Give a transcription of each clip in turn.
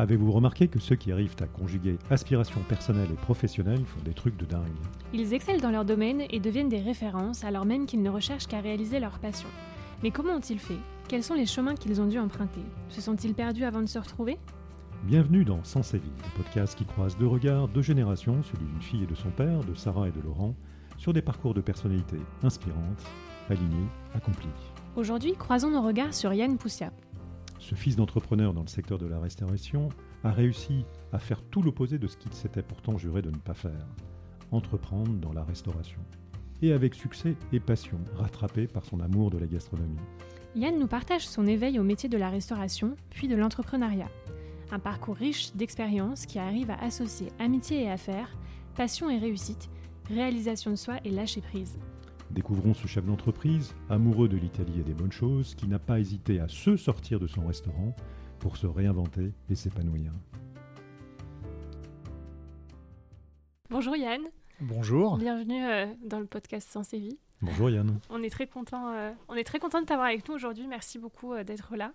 Avez-vous remarqué que ceux qui arrivent à conjuguer aspiration personnelle et professionnelle font des trucs de dingue Ils excellent dans leur domaine et deviennent des références alors même qu'ils ne recherchent qu'à réaliser leur passion. Mais comment ont-ils fait? Quels sont les chemins qu'ils ont dû emprunter? Se sont-ils perdus avant de se retrouver? Bienvenue dans Sens et Vie, le podcast qui croise deux regards, deux générations, celui d'une fille et de son père, de Sarah et de Laurent, sur des parcours de personnalités inspirantes, alignées, accomplies. Aujourd'hui, croisons nos regards sur Yann Poussia. Ce fils d'entrepreneur dans le secteur de la restauration a réussi à faire tout l'opposé de ce qu'il s'était pourtant juré de ne pas faire, entreprendre dans la restauration. Et avec succès et passion, rattrapé par son amour de la gastronomie. Yann nous partage son éveil au métier de la restauration, puis de l'entrepreneuriat. Un parcours riche d'expériences qui arrive à associer amitié et affaires, passion et réussite, réalisation de soi et lâcher prise. Découvrons ce chef d'entreprise, amoureux de l'Italie et des bonnes choses, qui n'a pas hésité à se sortir de son restaurant pour se réinventer et s'épanouir. Bonjour Yann. Bonjour. Bienvenue euh, dans le podcast Sens et Vie. Bonjour Yann. On est très content, euh, on est très content de t'avoir avec nous aujourd'hui. Merci beaucoup euh, d'être là.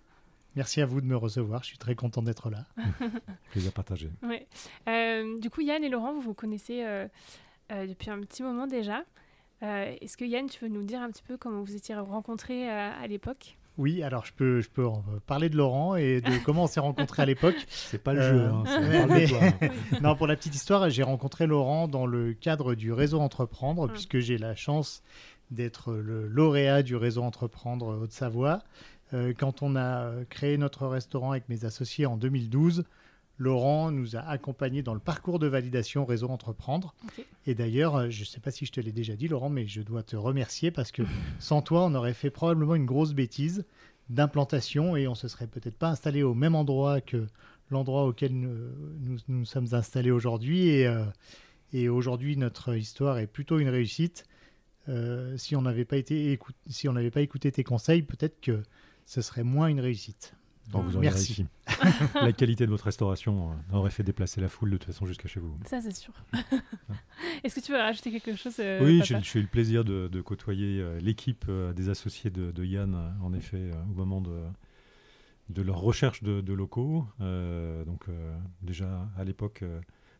Merci à vous de me recevoir. Je suis très content d'être là. Plaisir partagé. Ouais. du coup, Yann et Laurent, vous vous connaissez depuis un petit moment déjà. Euh, est-ce que Yann, tu veux nous dire un petit peu comment vous étiez rencontrés euh, à l'époque? Oui, alors je peux, je peux parler de Laurent et de comment on s'est rencontrés à l'époque. C'est pas le jeu. Hein, euh, non, pour la petite histoire, j'ai rencontré Laurent dans le cadre du réseau Entreprendre, ah. puisque j'ai la chance d'être le lauréat du réseau Entreprendre Haute-Savoie. quand on a créé notre restaurant avec mes associés en 2012, Laurent nous a accompagnés dans le parcours de validation Réseau Entreprendre. Et d'ailleurs, euh, je ne sais pas si je te l'ai déjà dit, Laurent, mais je dois te remercier parce que sans toi, on aurait fait probablement une grosse bêtise d'implantation et on se serait peut-être pas installé au même endroit que l'endroit auquel nous nous, sommes installés aujourd'hui. Et, euh, et aujourd'hui, notre histoire est plutôt une réussite. Euh, si on n'avait pas, été si on pas écouté tes conseils, peut-être que ce serait moins une réussite. Vous Merci. la qualité de votre restauration euh, aurait fait déplacer la foule de toute façon jusqu'à chez vous. Ça, c'est sûr. Est-ce que tu veux rajouter quelque chose euh, Oui, j'ai eu le plaisir de, côtoyer euh, l'équipe des associés de, Yann, en effet, au moment de, de leur recherche de, locaux. donc, déjà à l'époque,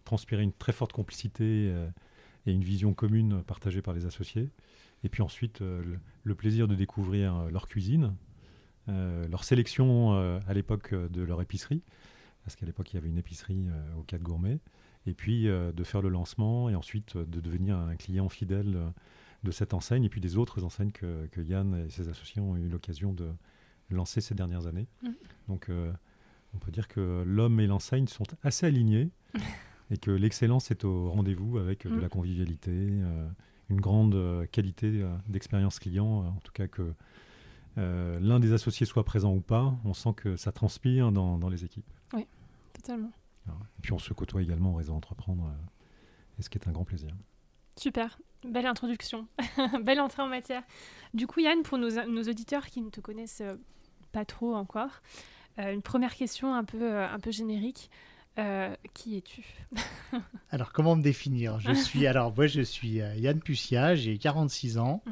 transpirer une très forte complicité et une vision commune partagée par les associés. Et puis ensuite, le, plaisir de découvrir leur cuisine, leur sélection euh, à l'époque euh, de leur épicerie, parce qu'à l'époque il y avait une épicerie au Cadre Gourmet, et puis de faire le lancement et ensuite de devenir un client fidèle de cette enseigne et puis des autres enseignes que, Yann et ses associés ont eu l'occasion de lancer ces dernières années. Mm. Donc on peut dire que l'homme et l'enseigne sont assez alignés et que l'excellence est au rendez-vous avec de mm. la convivialité, une grande qualité d'expérience client, en tout cas que euh, l'un des associés soit présent ou pas, on sent que ça transpire dans, les équipes. Oui, totalement. et puis on se côtoie également au réseau Entreprendre, euh, et ce qui est un grand plaisir. Super, belle introduction, belle entrée en matière. Du coup, Yann, pour nos, auditeurs qui ne te connaissent euh, pas trop encore, une première question un peu, un peu générique. qui es-tu? Alors, comment me définir? Je suis, alors moi, je suis Yann Pussia, j'ai 46 ans.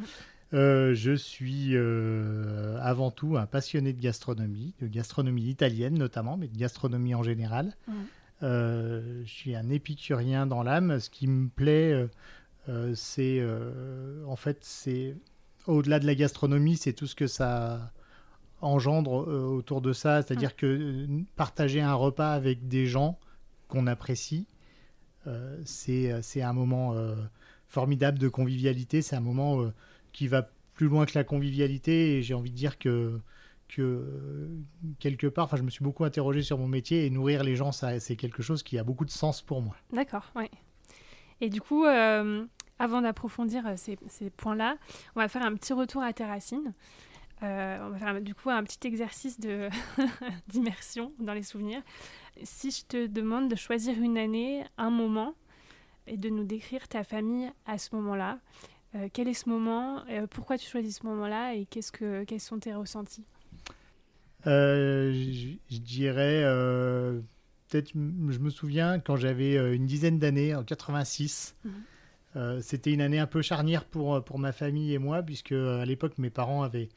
Euh, je suis euh, avant tout un passionné de gastronomie, de gastronomie italienne notamment, mais de gastronomie en général. Euh, je suis un épicurien dans l'âme. Ce qui me plaît, c'est en fait, c'est au-delà de la gastronomie, c'est tout ce que ça engendre autour de ça. C'est-à-dire que partager un repas avec des gens qu'on apprécie, c'est un moment formidable de convivialité. C'est un moment qui va plus loin que la convivialité. Et j'ai envie de dire que, que quelque part, enfin, je me suis beaucoup interrogé sur mon métier et nourrir les gens, ça, c'est quelque chose qui a beaucoup de sens pour moi. D'accord, oui. Et du coup, euh, avant d'approfondir euh, ces, points-là, on va faire un petit retour à tes racines. Euh, on va faire du coup un petit exercice de d'immersion dans les souvenirs. Si je te demande de choisir une année, un moment, et de nous décrire ta famille à ce moment-là, euh, quel est ce moment euh, Pourquoi tu choisis ce moment-là Et qu'est-ce que, quels sont tes ressentis? Euh, je, dirais, peut-être, je me souviens quand j'avais une dizaine d'années, en 86. Mhm. c'était une année un peu charnière pour, pour ma famille et moi, puisque à l'époque, mes parents avaient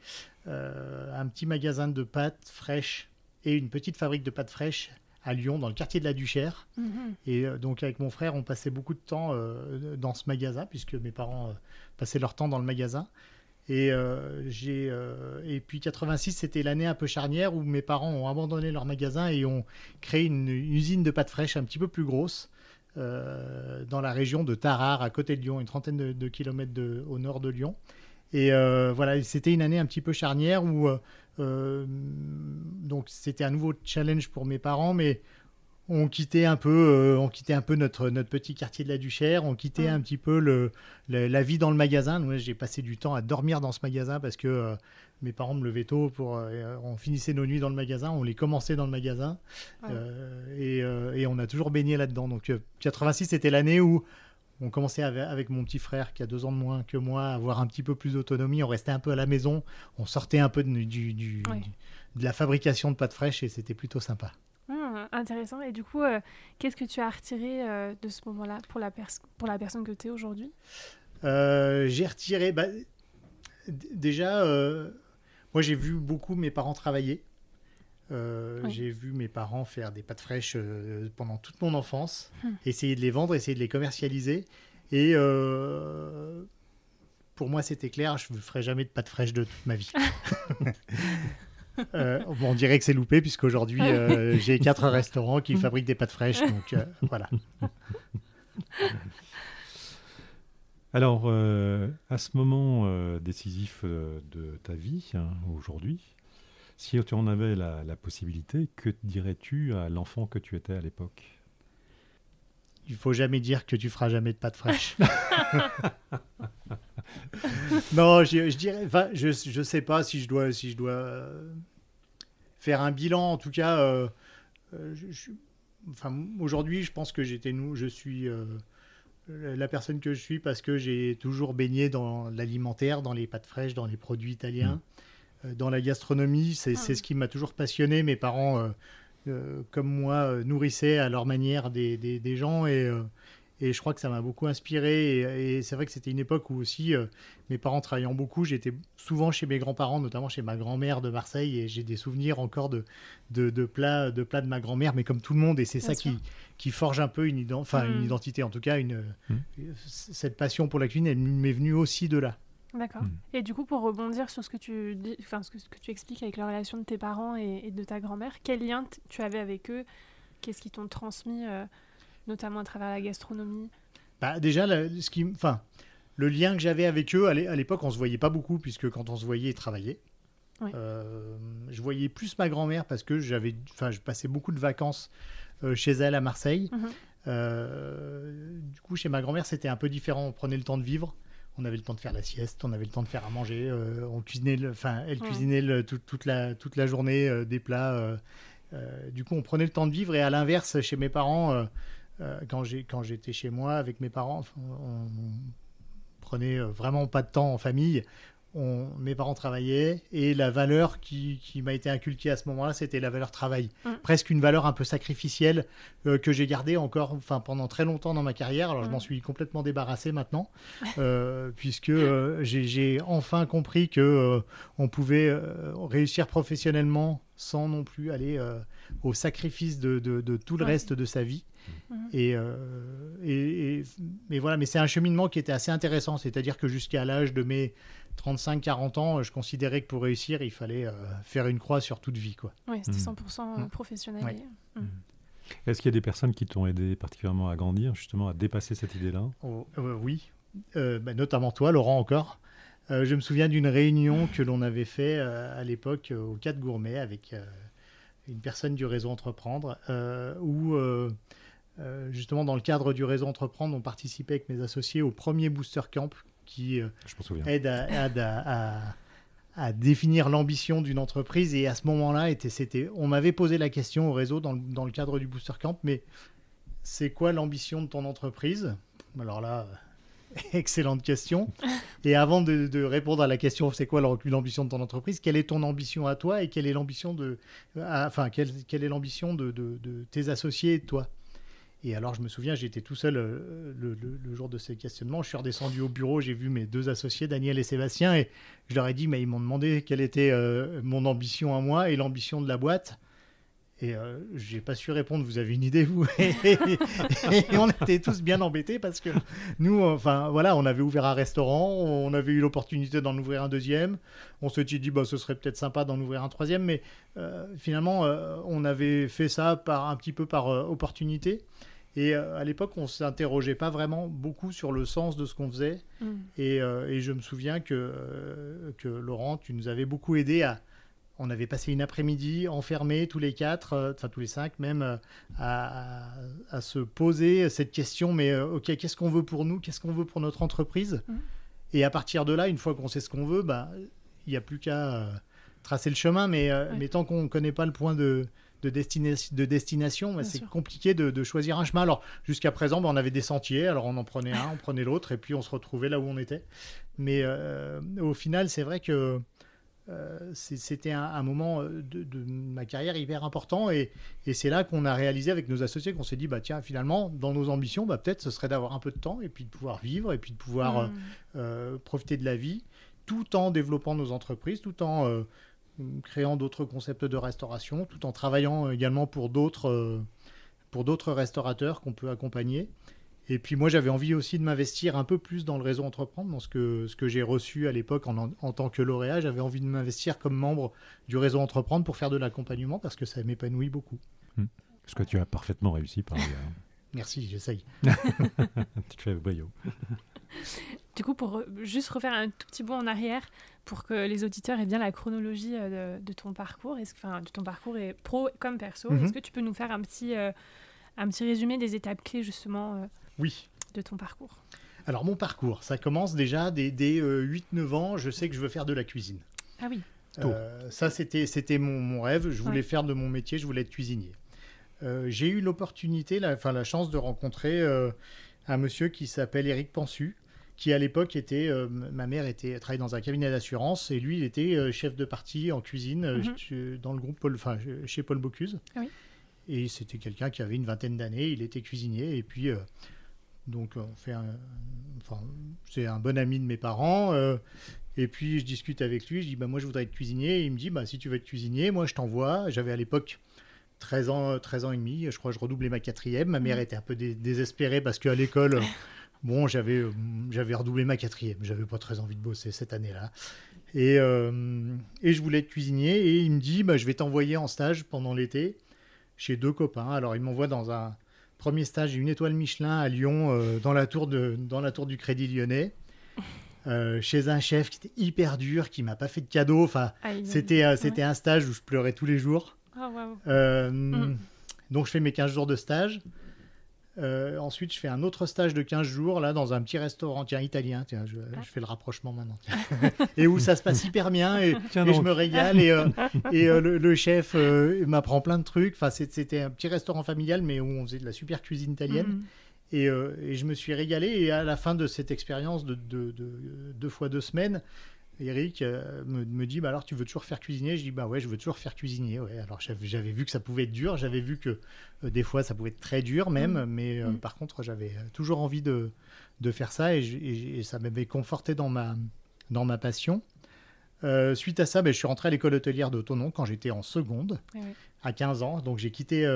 un petit magasin de pâtes fraîches et une petite fabrique de pâtes fraîches à Lyon, dans le quartier de la Duchère. Mhm. Et euh, donc avec mon frère, on passait beaucoup de temps dans ce magasin, puisque mes parents passaient leur temps dans le magasin. Et, j'ai, et puis 86, c'était l'année un peu charnière où mes parents ont abandonné leur magasin et ont créé une, usine de pâtes fraîches un petit peu plus grosse dans la région de Tarare, à côté de Lyon, une trentaine de, de kilomètres de, au nord de Lyon. Et euh, voilà, c'était une année un petit peu charnière où euh, euh, donc c'était un nouveau challenge pour mes parents, mais on quittait un peu, on quittait un peu notre, notre petit quartier de la Duchère, on quittait un petit peu le, la vie dans le magasin. Moi, j'ai passé du temps à dormir dans ce magasin parce que mes parents me levaient tôt pour, on finissait nos nuits dans le magasin, on les commençait dans le magasin, et, et, on a toujours baigné là-dedans. Donc 86, c'était l'année où on commençait avec, mon petit frère qui a deux ans de moins que moi à avoir un petit peu plus d'autonomie. On restait un peu à la maison, on sortait un peu de, du, de la fabrication de pâtes fraîches et c'était plutôt sympa. Ah, intéressant. Et du coup, euh, qu'est-ce que tu as retiré euh, de ce moment-là pour la, pour la personne que tu es aujourd'hui? Euh, J'ai retiré. Bah, déjà, moi j'ai vu beaucoup mes parents travailler. Euh, j'ai vu mes parents faire des pâtes fraîches euh, pendant toute mon enfance, hum. essayer de les vendre, essayer de les commercialiser. Et euh, pour moi, c'était clair, je ne ferai jamais de pâtes fraîches de toute ma vie. on dirait que c'est loupé, puisqu'aujourd'hui, j'ai quatre restaurants qui fabriquent des pâtes fraîches. Donc voilà. Alors, à ce moment décisif de ta vie, hein, aujourd'hui, si tu en avais la, possibilité, que dirais-tu à l'enfant que tu étais à l'époque? Il faut jamais dire que tu feras jamais de pâtes fraîches. non, je, dirais, je, ne sais pas si je dois, si je dois euh, faire un bilan. En tout cas, euh, euh, enfin, aujourd'hui, je pense que j'étais nous, je suis la personne que je suis parce que j'ai toujours baigné dans l'alimentaire, dans les pâtes fraîches, dans les produits italiens. Mmh. Euh, dans la gastronomie. C'est ah. ce qui m'a toujours passionné. Mes parents, euh, euh, comme moi, nourrissaient à leur manière des, des, gens et, et, je crois que ça m'a beaucoup inspiré. Et, c'est vrai que c'était une époque où aussi mes parents travaillant beaucoup, j'étais souvent chez mes grands-parents, notamment chez ma grand-mère de Marseille, et j'ai des souvenirs encore de, de, de, plats, de plats de ma grand-mère, mais comme tout le monde. Et c'est ça qui, qui, forge un peu une, enfin, une mm. identité, en tout cas, une, mm. cette passion pour la cuisine, elle m'est venue aussi de là. D'accord. Hmm. Et du coup, pour rebondir sur ce que tu dis, enfin ce que, ce que tu expliques avec la relation de tes parents et, de ta grand-mère, quel lien tu avais avec eux? Qu'est-ce qu'ils t'ont transmis, euh, notamment à travers la gastronomie? Bah, déjà, ce qui, enfin, le lien que j'avais avec eux à l'époque, on se voyait pas beaucoup puisque quand on se voyait, ils travaillaient. Euh, je voyais plus ma grand-mère parce que j'avais, enfin, je passais beaucoup de vacances euh, chez elle à Marseille. Mhm. du coup, chez ma grand-mère, c'était un peu différent. On prenait le temps de vivre on avait le temps de faire la sieste, on avait le temps de faire à manger, euh, on cuisinait, enfin, elle cuisinait toute, la, toute la journée euh, des plats. Euh, du coup, on prenait le temps de vivre et à l'inverse, chez mes parents, quand j'étais chez moi avec mes parents, on prenait vraiment pas de temps en famille mes parents travaillaient et la valeur qui, m'a été inculquée à ce moment-là, c'était la valeur travail. Mm. Presque une valeur un peu sacrificielle euh, que j'ai gardée encore enfin, pendant très longtemps dans ma carrière. Alors je m'en mm. suis complètement débarrassé maintenant, euh, puisque euh, j'ai enfin compris que on pouvait réussir professionnellement sans non plus aller au sacrifice de, tout le reste de sa vie. Mm. Et, et, mais voilà, mais c'est un cheminement qui était assez intéressant, c'est-à-dire que jusqu'à l'âge de mes 35-40 ans, je considérais que pour réussir, il fallait euh, faire une croix sur toute vie. Quoi. Oui, c'était 100% mmh. mmh. professionnel. Mmh. Est-ce qu'il y a des personnes qui t'ont aidé particulièrement à grandir, justement à dépasser cette idée-là? Oh, euh, Oui, euh, bah, notamment toi, Laurent, encore. je me souviens d'une réunion que l'on avait fait à l'époque au 4 Gourmet avec une personne du réseau Entreprendre, où justement dans le cadre du réseau Entreprendre, on participait avec mes associés au premier Booster Camp qui euh, aide, à, définir l'ambition d'une entreprise. Et à ce moment-là, c'était, on m'avait posé la question au réseau dans le, cadre du Booster Camp, mais c'est quoi l'ambition de ton entreprise? Alors là, excellente question. Et avant de, répondre à la question, c'est quoi l'ambition de ton entreprise? Quelle est ton ambition à toi et quelle est l'ambition de, enfin, quelle, est l'ambition de, de, tes associés et de toi? Et alors, je me souviens, j'étais tout seul euh, le, jour de ces questionnements. Je suis redescendu au bureau, j'ai vu mes deux associés, Daniel et Sébastien, et je leur ai dit, mais ils m'ont demandé quelle était euh, mon ambition à moi et l'ambition de la boîte. Et euh, j'ai pas su répondre, vous avez une idée, vous et, on était tous bien embêtés parce que nous, enfin voilà, on avait ouvert un restaurant, on avait eu l'opportunité d'en ouvrir un deuxième. On s'était dit, bah, ce serait peut-être sympa d'en ouvrir un troisième, mais euh, finalement, euh, on avait fait ça par, un petit peu par opportunité. Et à l'époque, on s'interrogeait pas vraiment beaucoup sur le sens de ce qu'on faisait. Mm. Et, et, je me souviens que, que Laurent, tu nous avais beaucoup aidé à on avait passé une après-midi enfermés tous les quatre, euh, enfin tous les cinq même, euh, à, se poser cette question, mais euh, ok, qu'est-ce qu'on veut pour nous, qu'est-ce qu'on veut pour notre entreprise? Mmh. Et à partir de là, une fois qu'on sait ce qu'on veut, bah, il n'y a plus qu'à tracer le chemin, mais, mais tant qu'on ne connaît pas le point de, de, de destination, bah, c'est compliqué de, choisir un chemin. Alors jusqu'à présent, bah, on avait des sentiers, alors on en prenait un, on prenait l'autre, et puis on se retrouvait là où on était. Mais au final, c'est vrai que c'était un, moment euh, de, ma carrière hyper important et, c'est là qu'on a réalisé avec nos associés qu'on s'est dit bah tiens finalement dans nos ambitions bah, peut-être ce serait d'avoir un peu de temps et puis de pouvoir vivre et puis de pouvoir euh, mmh. profiter de la vie tout en développant nos entreprises tout en créant d'autres concepts de restauration tout en travaillant également pour d'autres pour d'autres restaurateurs qu'on peut accompagner et puis moi, j'avais envie aussi de m'investir un peu plus dans le réseau entreprendre, dans ce que, ce que j'ai reçu à l'époque en, en, tant que lauréat. J'avais envie de m'investir comme membre du réseau entreprendre pour faire de l'accompagnement parce que ça m'épanouit beaucoup. Hmm. Ce que tu as parfaitement réussi par ailleurs. Merci, j'essaye. tu te fais boyau. Du coup, pour juste refaire un tout petit bond en arrière, pour que les auditeurs aient bien la chronologie euh, de, ton parcours, est-ce, enfin, de ton parcours est pro comme perso, mhm. est-ce que tu peux nous faire un petit, euh, un petit résumé des étapes clés justement euh, oui. de ton parcours Alors mon parcours, ça commence déjà dès, 8-9 euh, ans, je sais que je veux faire de la cuisine. Ah oui. Euh, ça, c'était, c'était mon, rêve. Je voulais faire de mon métier, je voulais être cuisinier. Euh, j'ai eu l'opportunité, la, enfin, la chance de rencontrer un monsieur qui s'appelle Eric Pensu, qui à l'époque était, ma mère était travaillait dans un cabinet d'assurance et lui, il était chef de partie en cuisine mhm. dans le groupe Paul, enfin, chez Paul Bocuse. Ah oui. Et c'était quelqu'un qui avait une vingtaine d'années, il était cuisinier et puis donc, on fait enfin, c'est un bon ami de mes parents. Euh, et puis, je discute avec lui. Je dis, bah, moi, je voudrais être cuisinier. il me dit, bah, si tu veux être cuisinier, moi, je t'envoie. J'avais à l'époque 13 ans, 13 ans et demi. Je crois que je redoublais ma quatrième. Ma mère mmh. était un peu désespérée parce qu'à l'école, bon, j'avais, j'avais redoublé ma quatrième. J'avais pas très envie de bosser cette année-là. Et, euh, et je voulais être cuisinier. Et il me dit, bah, je vais t'envoyer en stage pendant l'été chez deux copains. Alors, il m'envoie dans un Premier stage, une étoile Michelin à Lyon, euh, dans, la tour de, dans la tour du Crédit Lyonnais. Euh, chez un chef qui était hyper dur, qui m'a pas fait de cadeau. Enfin, c'était euh, c'était un stage où je pleurais tous les jours. Ah, mm. Donc je fais mes 15 jours de stage. Euh, ensuite, je fais un autre stage de 15 jours là dans un petit restaurant tiens, italien. Tiens, je, ah. fais le rapprochement maintenant. et où ça se passe hyper bien et, je me régale. Et, euh, et euh, le, chef m'apprend plein de trucs. Enfin, c'était un petit restaurant familial, mais où on faisait de la super cuisine italienne. Mm. Et, et, je me suis régalé. Et à la fin de cette expérience de, de, deux fois deux semaines, Eric euh, me, dit bah alors tu veux toujours faire cuisinier? Je dis bah ouais je veux toujours faire cuisinier. Ouais. Alors j'avais vu que ça pouvait être dur, j'avais vu que euh, des fois ça pouvait être très dur même, mmh. mais euh, mmh. par contre j'avais toujours envie de, de faire ça et, ça m'avait conforté dans ma, dans ma passion. suite à ça, ben, je suis rentré à l'école hôtelière de Tonon quand j'étais en seconde, à 15 ans. Donc j'ai quitté,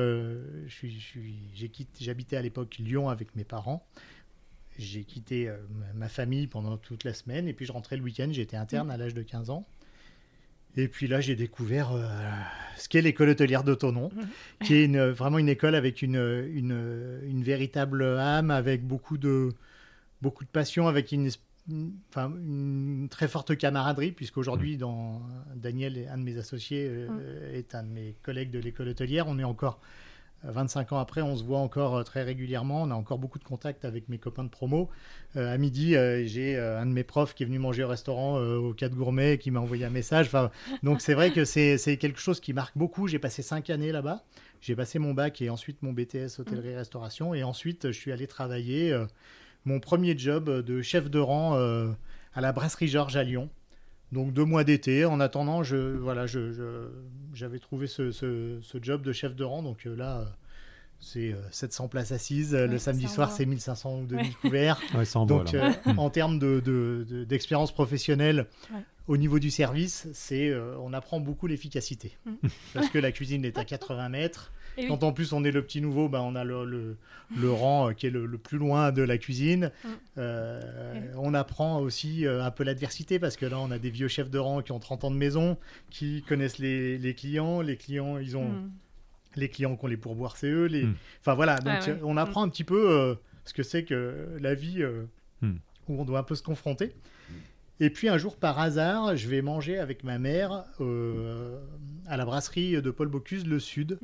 j'habitais à l'époque Lyon avec mes parents j'ai quitté euh, ma famille pendant toute la semaine et puis je rentrais le week-end. J'étais interne à l'âge de 15 ans. Et puis là, j'ai découvert euh, ce qu'est l'école hôtelière d'Autonon, mmh. qui est une, vraiment une école avec une, une, une, véritable âme, avec beaucoup de, beaucoup de passion, avec une, enfin, une très forte camaraderie, puisqu'aujourd'hui, dans, Daniel, un de mes associés, euh, mmh. est un de mes collègues de l'école hôtelière. On est encore 25 ans après, on se voit encore euh, très régulièrement. On a encore beaucoup de contacts avec mes copains de promo. Euh, à midi, euh, j'ai un de mes profs qui est venu manger au restaurant au 4 Gourmet qui m'a envoyé un message. Donc c'est vrai que c'est quelque chose qui marque beaucoup. J'ai passé 5 années là-bas. J'ai passé mon bac et ensuite mon BTS hôtellerie-restauration. Et ensuite, je suis allé travailler mon premier job de chef de rang à la brasserie Georges à Lyon. Donc deux mois d'été. En attendant, je voilà, je, j'avais trouvé ce, ce, job de chef de rang. Donc euh, là, euh, c'est 700 euh, places assises. le samedi soir, c'est 1500 ou 2000 couverts. donc en termes de, d'expérience professionnelle, au niveau du service, c'est euh, on apprend beaucoup l'efficacité. Mm. Parce que la cuisine est à 80 mètres. Et oui. Quand en plus on est le petit nouveau, bah, on a le, le- le rang euh, qui est le, le plus loin de la cuisine. Mm. Euh. On apprend aussi euh, un peu l'adversité parce que là on a des vieux chefs de rang qui ont 30 ans de maison, qui connaissent les, les clients. Les clients, ils ont Mm. les clients qui ont les pourboires, c'est eux. Les... Mm. Enfin voilà, donc Ah ouais. on apprend un petit peu euh, ce que c'est que la vie euh, où on doit un peu se confronter. Et puis un jour, par hasard, je vais manger avec ma mère euh, à la brasserie de Paul Bocuse, le Sud.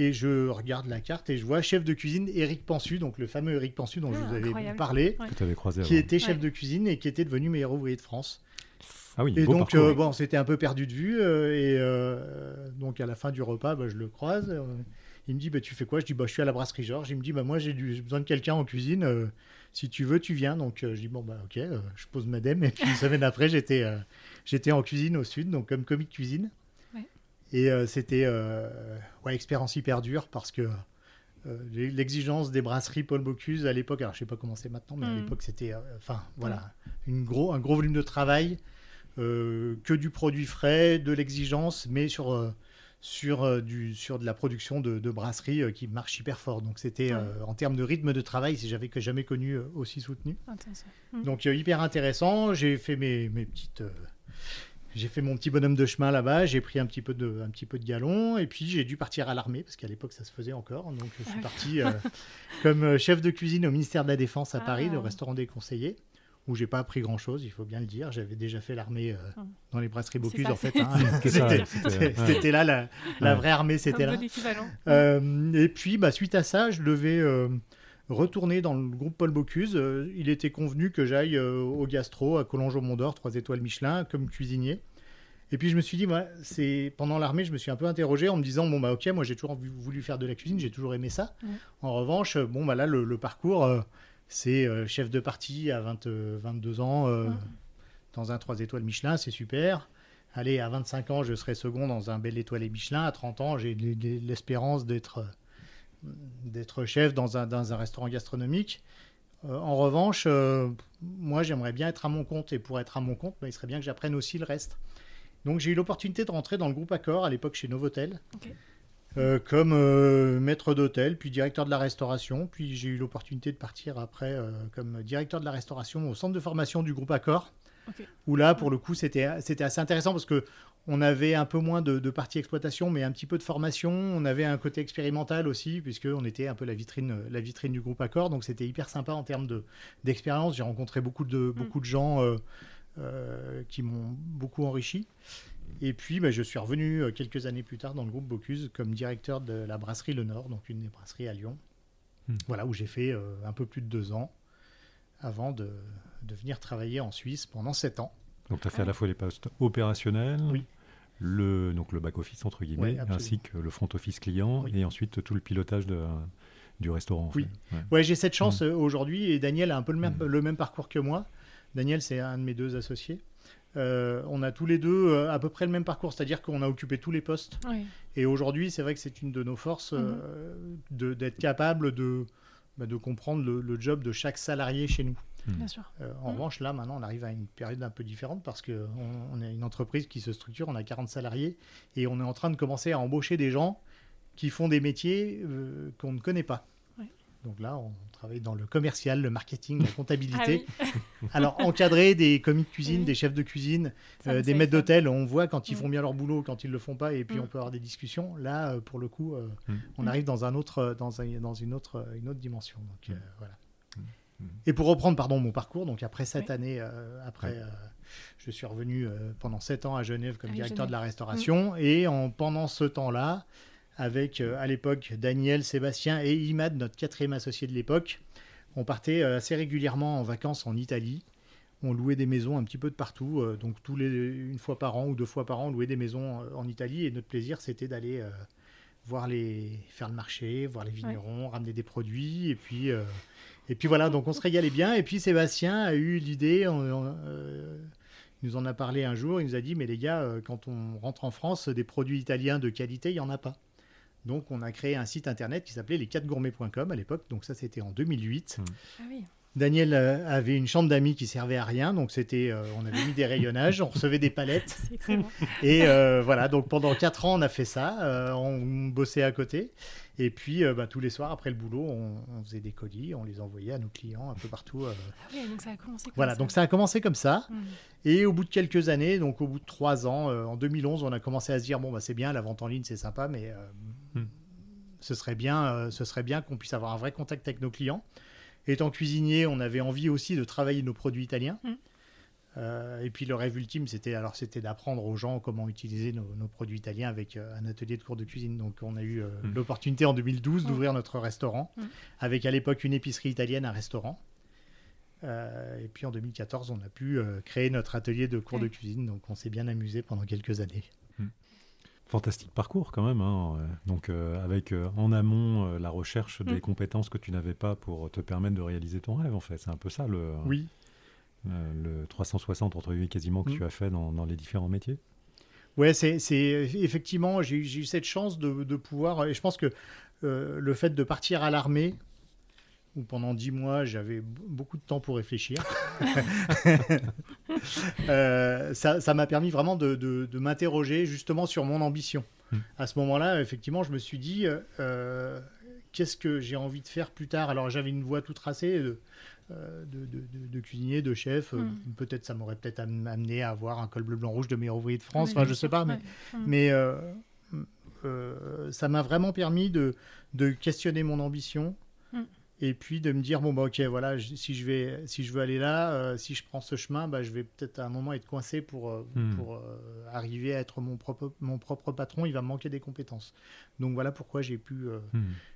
Et je regarde la carte et je vois chef de cuisine Éric Pensu, donc le fameux Éric Pensu dont je Ah, vous avais incroyable. parlé, Ouais. Que tu avais croisé qui avant. était chef Ouais. de cuisine et qui était devenu meilleur ouvrier de France. Ah oui, Et beau donc, parcours. euh, bon, c'était un peu perdu de vue. euh, et euh, donc, à la fin du repas, bah, je le croise. euh, il me dit bah, Tu fais quoi? Je dis bah, Je suis à la brasserie Georges. Il me dit bah, Moi, j'ai besoin de quelqu'un en cuisine. euh, si tu veux, tu viens. Donc, euh, je dis Bon, bah, ok. euh, je pose ma dème. Et puis, une semaine après, j'étais euh, j'étais en cuisine au sud, donc comme commis de cuisine. Et euh, c'était euh, ouais, expérience hyper dure parce que. euh, L'exigence des brasseries Paul Bocuse à l'époque, alors je sais pas comment c'est maintenant, mais à Mm. l'époque c'était, enfin voilà, une gros, un gros volume de travail, que du produit frais, de l'exigence, mais sur, sur, du, sur de la production de, de brasserie qui marche hyper fort. Donc c'était, Ouais. euh, en termes de rythme de travail, si j'avais que jamais connu aussi soutenu. Intéressant. Mm. Donc euh, hyper intéressant. J'ai fait mes, mes petites. euh, j'ai fait mon petit bonhomme de chemin là-bas, j'ai pris un petit peu de, un petit peu de galon, et puis j'ai dû partir à l'armée, parce qu'à l'époque ça se faisait encore. Donc je suis Ah. parti euh, comme euh, chef de cuisine au ministère de la Défense à Paris, Ah. le restaurant des conseillers, où j'ai pas appris grand-chose, il faut bien le dire. J'avais déjà fait l'armée euh, Ah. dans les brasseries Bocuse, ça, en fait. hein. C'était- là, la, la Ouais. vraie armée, c'était là. bon. Euh, et puis, bah, suite à ça, je devais retourner dans le groupe Paul Bocuse. Euh, il était convenu que j'aille euh, au gastro à Collonges au Mont d'Or, 3 étoiles Michelin, comme cuisinier. Et puis je me suis dit, c'est pendant l'armée, je me suis un peu interrogé en me disant, bon bah ok, moi j'ai toujours voulu faire de la cuisine, j'ai toujours aimé ça. Ouais. En revanche, euh, bon bah là le, le parcours, euh, c'est chef de parti à 20, euh, 22 ans Ouais. dans un 3 étoiles Michelin, c'est super. Allez, à 25 ans, je serai second dans un bel étoilé Michelin. À 30 ans, j'ai l'espérance d'être d'être chef dans un, dans un restaurant gastronomique. Euh, en revanche, euh, moi, j'aimerais bien être à mon compte. Et pour être à mon compte, bah, il serait bien que j'apprenne aussi le reste. Donc, j'ai eu l'opportunité de rentrer dans le groupe Accor, à l'époque chez Novotel, euh, comme maître d'hôtel, puis directeur de la restauration. Puis, j'ai eu l'opportunité de partir après comme directeur de la restauration au centre de formation du groupe Accor. Où là, pour le coup, c'était assez intéressant parce que on avait un peu moins de, de partie exploitation, mais un petit peu de formation. On avait un côté expérimental aussi, puisqu'on était un peu la vitrine, la vitrine du groupe Accor. Donc c'était hyper sympa en termes de- d'expérience. J'ai rencontré beaucoup de, beaucoup de gens euh, euh, qui m'ont beaucoup enrichi. Et puis, bah, je suis revenu euh, quelques années plus tard dans le groupe Bocuse comme directeur de la brasserie Le Nord, donc une des brasseries à Lyon. Hmm. Voilà, où j'ai fait euh, un peu plus de deux ans avant de, de venir travailler en Suisse pendant sept ans. Donc, tu as fait à la fois les postes opérationnels, Oui. Le, donc le back-office, entre guillemets, Ouais, ainsi que le front-office client, Oui. et ensuite tout le pilotage de, du restaurant. Oui. Ouais. Ouais, j'ai cette chance euh, aujourd'hui et Daniel a un peu le même, Mm. le même parcours que moi. Daniel, c'est un de mes deux associés. Euh, on a tous les deux euh, à peu près le même parcours, c'est-à-dire qu'on a occupé tous les postes. Oui. Et aujourd'hui, c'est vrai que c'est une de nos forces euh, de- d'être capable de, bah, de comprendre le, le job de chaque salarié chez nous. Bien sûr. Euh, en Mhm. revanche, là, maintenant, on arrive à une période un peu différente parce qu'on on est une entreprise qui se structure, on a 40 salariés et on est en train de commencer à embaucher des gens qui font des métiers euh, qu'on ne connaît pas. Donc là, on travaille dans le commercial, le marketing, la Ah comptabilité. oui. Alors, encadrer des commis de cuisine, Oui. des chefs de cuisine, euh, des maîtres d'hôtel, on voit quand ils Mm. font bien leur boulot, quand ils le font pas, et puis Mm. on peut avoir des discussions. Là, pour le coup, euh, Mm. on arrive dans un autre, dans, un- dans une autre, une autre dimension. Donc euh, voilà. Mm. Et pour reprendre, pardon, mon parcours, donc après cette Oui. année, euh, après, euh, je suis revenu euh, pendant sept ans à Genève comme directeur de la restauration, et en, pendant ce temps-là, avec euh, à l'époque Daniel, Sébastien et Imad, notre quatrième associé de l'époque, on partait euh, assez régulièrement en vacances en Italie. On louait des maisons un petit peu de partout, euh, donc tous les une fois par an ou deux fois par an, on louait des maisons en Italie, et notre plaisir c'était d'aller euh, voir les faire le marché, voir les vignerons, ramener des produits, et puis euh, et puis voilà, donc on se régalait bien. Et puis Sébastien a eu l'idée, euh, il nous en a parlé un jour, il nous a dit, mais les gars, euh, quand on rentre en France, des produits italiens de qualité, il n'y en a pas. Donc on a créé un site internet qui s'appelait les 4gourmets.com à l'époque, donc ça c'était en 2008. Ah oui. Daniel euh, avait une chambre d'amis qui servait à rien, donc c'était, euh, on avait mis des rayonnages, on recevait des palettes. Et euh, voilà, donc pendant quatre ans, on a fait ça. euh, on bossait à côté. Et puis, euh, bah, tous les soirs, après le boulot, on, on faisait des colis, on les envoyait à nos clients un peu partout. euh. Ah oui, donc ça a commencé comme Voilà, ça. donc ça a commencé comme ça. Mm. Et au bout de quelques années, donc au bout de trois ans, euh, en 2011, on a commencé à se dire bon, bah, c'est bien, la vente en ligne, c'est sympa, mais euh, Hmm. ce serait bien, euh, ce serait bien qu'on puisse avoir un vrai contact avec nos clients. Étant cuisinier, on avait envie aussi de travailler nos produits italiens. Hmm. Euh, et puis le rêve ultime, c'était alors c'était d'apprendre aux gens comment utiliser nos, nos produits italiens avec euh, un atelier de cours de cuisine. Donc on a eu euh, Hmm. l'opportunité en 2012 Hmm. d'ouvrir notre restaurant, Hmm. avec à l'époque une épicerie italienne, un restaurant. Euh, et puis en 2014, on a pu euh, créer notre atelier de cours de Ouais. cuisine. Donc on s'est bien amusé pendant quelques années. Fantastique parcours quand même. hein, Donc euh, avec euh, en amont euh, la recherche des compétences que tu n'avais pas pour te permettre de réaliser ton rêve en fait. C'est un peu ça le, Oui, le 360 entre guillemets quasiment que Mm. tu as fait dans, dans les différents métiers. Ouais, c'est effectivement, j'ai eu cette chance de, de pouvoir. Et je pense que euh, le fait de partir à l'armée, où pendant dix mois j'avais beaucoup de temps pour réfléchir, euh, ça m'a permis vraiment de, de- de m'interroger justement sur mon ambition. Mm. À ce moment-là, effectivement, je me suis dit. euh, euh, Qu'est-ce que j'ai envie de faire plus tard? Alors j'avais une voie tout tracée de, euh, de, de- de- de cuisinier, de chef. euh, Mm. Peut-être ça m'aurait peut-être am- amené à avoir un col bleu blanc rouge de meilleur ouvrier de France. Oui, enfin, je sais pas, mais ouais. Mm. mais euh, euh, ça m'a vraiment permis de, de questionner mon ambition Mm. et puis de me dire bon bah ok voilà je- si je vais si je veux aller là euh, si je prends ce chemin bah je vais peut-être à un moment être coincé pour euh, pour euh, arriver à être mon propre mon propre patron il va me manquer des compétences donc voilà pourquoi j'ai pu euh,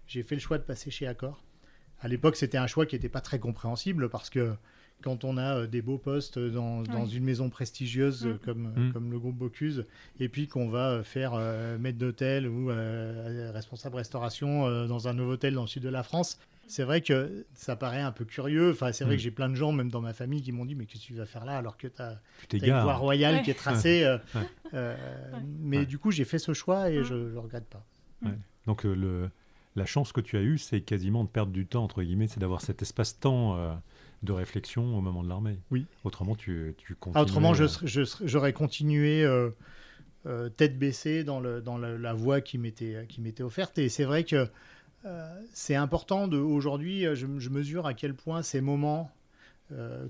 j'ai fait le choix de passer chez Accor. À l'époque, c'était un choix qui n'était pas très compréhensible parce que quand on a euh, des beaux postes dans, dans Oui. une maison prestigieuse Mm. comme, Mm. comme le groupe Bocuse, et puis qu'on va euh, faire euh, maître d'hôtel ou euh, responsable restauration euh, dans un nouveau hôtel dans le sud de la France, c'est vrai que ça paraît un peu curieux. Enfin, c'est vrai Mm. que j'ai plein de gens, même dans ma famille, qui m'ont dit Mais qu'est-ce que tu vas faire là alors que tu as, une voie royale Ouais. qui est tracée euh, Ouais. euh, Ouais. Mais Ouais. du coup, j'ai fait ce choix et je ne regrette pas. Donc euh, le, la chance que tu as eue, c'est quasiment de perdre du temps, entre guillemets, c'est d'avoir cet espace-temps euh, de réflexion au moment de l'armée. Oui. Autrement, tu, tu continues. Ah, autrement, euh, je serais- j'aurais continué euh, euh, tête baissée dans, le, dans la, la voie qui m'était offerte. Et c'est vrai que c'est important de aujourd'hui. Je, je mesure à quel point ces moments,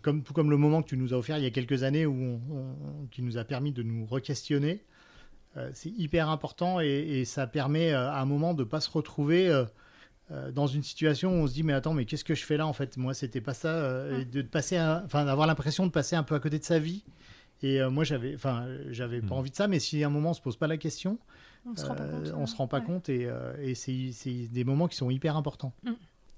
comme tout comme le moment que tu nous as offert il y a quelques années, où on- on- qui nous a permis de nous re-questionner, c'est hyper important et, et ça permet euh, à un moment de pas se retrouver. euh, euh, dans une situation où on se dit mais attends mais qu'est-ce que je fais là en fait? Moi c'était pas ça euh, et de passer un- enfin d'avoir l'impression de passer un peu à côté de sa vie et euh, moi j'avais enfin j'avais pas Mm. envie de ça mais si à un moment on se pose pas la question On se rend pas euh, compte. euh, se rend pas ouais. compte et, euh, et c'est c'est des moments qui sont hyper importants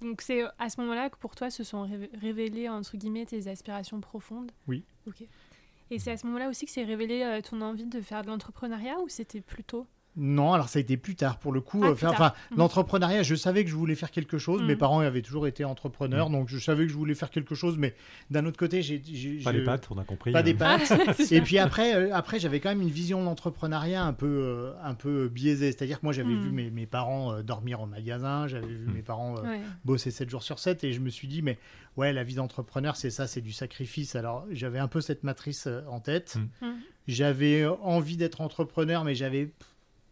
Donc c'est euh, à ce moment-là que pour toi se sont révé- révélées entre guillemets tes aspirations profondes? Oui. Ok. Et c'est à ce moment-là aussi que s'est révélé euh, ton envie de faire de l'entrepreneuriat ou c'était plus tôt non alors ça a été plus tard pour le coup Ah, euh, enfin l'entrepreneuriat je savais que je voulais faire quelque chose mes Mhm. parents avaient toujours été entrepreneurs donc je savais que je voulais faire quelque chose mais d'un autre côté j'ai j'ai- Pas les pattes, on a compris. pas euh, des pattes Et puis après, euh, après j'avais quand même une vision de l'entrepreneuriat un peu, euh, un peu biaisée. C'est-à-dire que moi, j'avais Mm. vu mes, mes parents euh, dormir au magasin, j'avais vu Mm. mes parents euh, Ouais. bosser 7 jours sur 7, et je me suis dit, mais ouais, la vie d'entrepreneur, c'est ça, c'est du sacrifice. Alors, j'avais un peu cette matrice euh, en tête. Mm. Mm. J'avais envie d'être entrepreneur, mais j'avais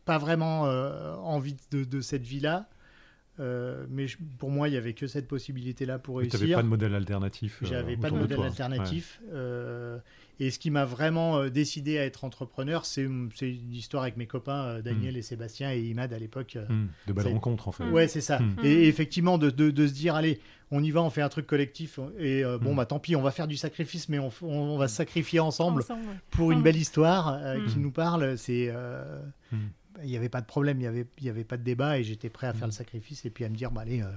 pas vraiment euh, envie de, de cette vie-là. Euh, mais je- pour moi, il y avait que cette possibilité-là pour Tu n'avais réussir. pas de modèle alternatif. euh, J'avais pas de modèle alternatif. euh, et ce qui m'a vraiment décidé à être entrepreneur, c'est une histoire avec mes copains euh, Daniel et Sébastien et Imad à l'époque. euh. Hmm, De belles rencontres, en fait. Ouais, c'est ça. Mm. Et effectivement, de, de- de se dire, allez, on y va, on fait un truc collectif. Et euh, bon, Mm. bah tant pis, on va faire du sacrifice, mais on, f- on- on va se sacrifier ensemble pour une belle histoire euh, qui nous parle. C'est. euh. Il n'y avait pas de problème, il n'y avait, il y avait pas de débat et j'étais prêt à faire le sacrifice et puis à me dire, bah, allez, euh,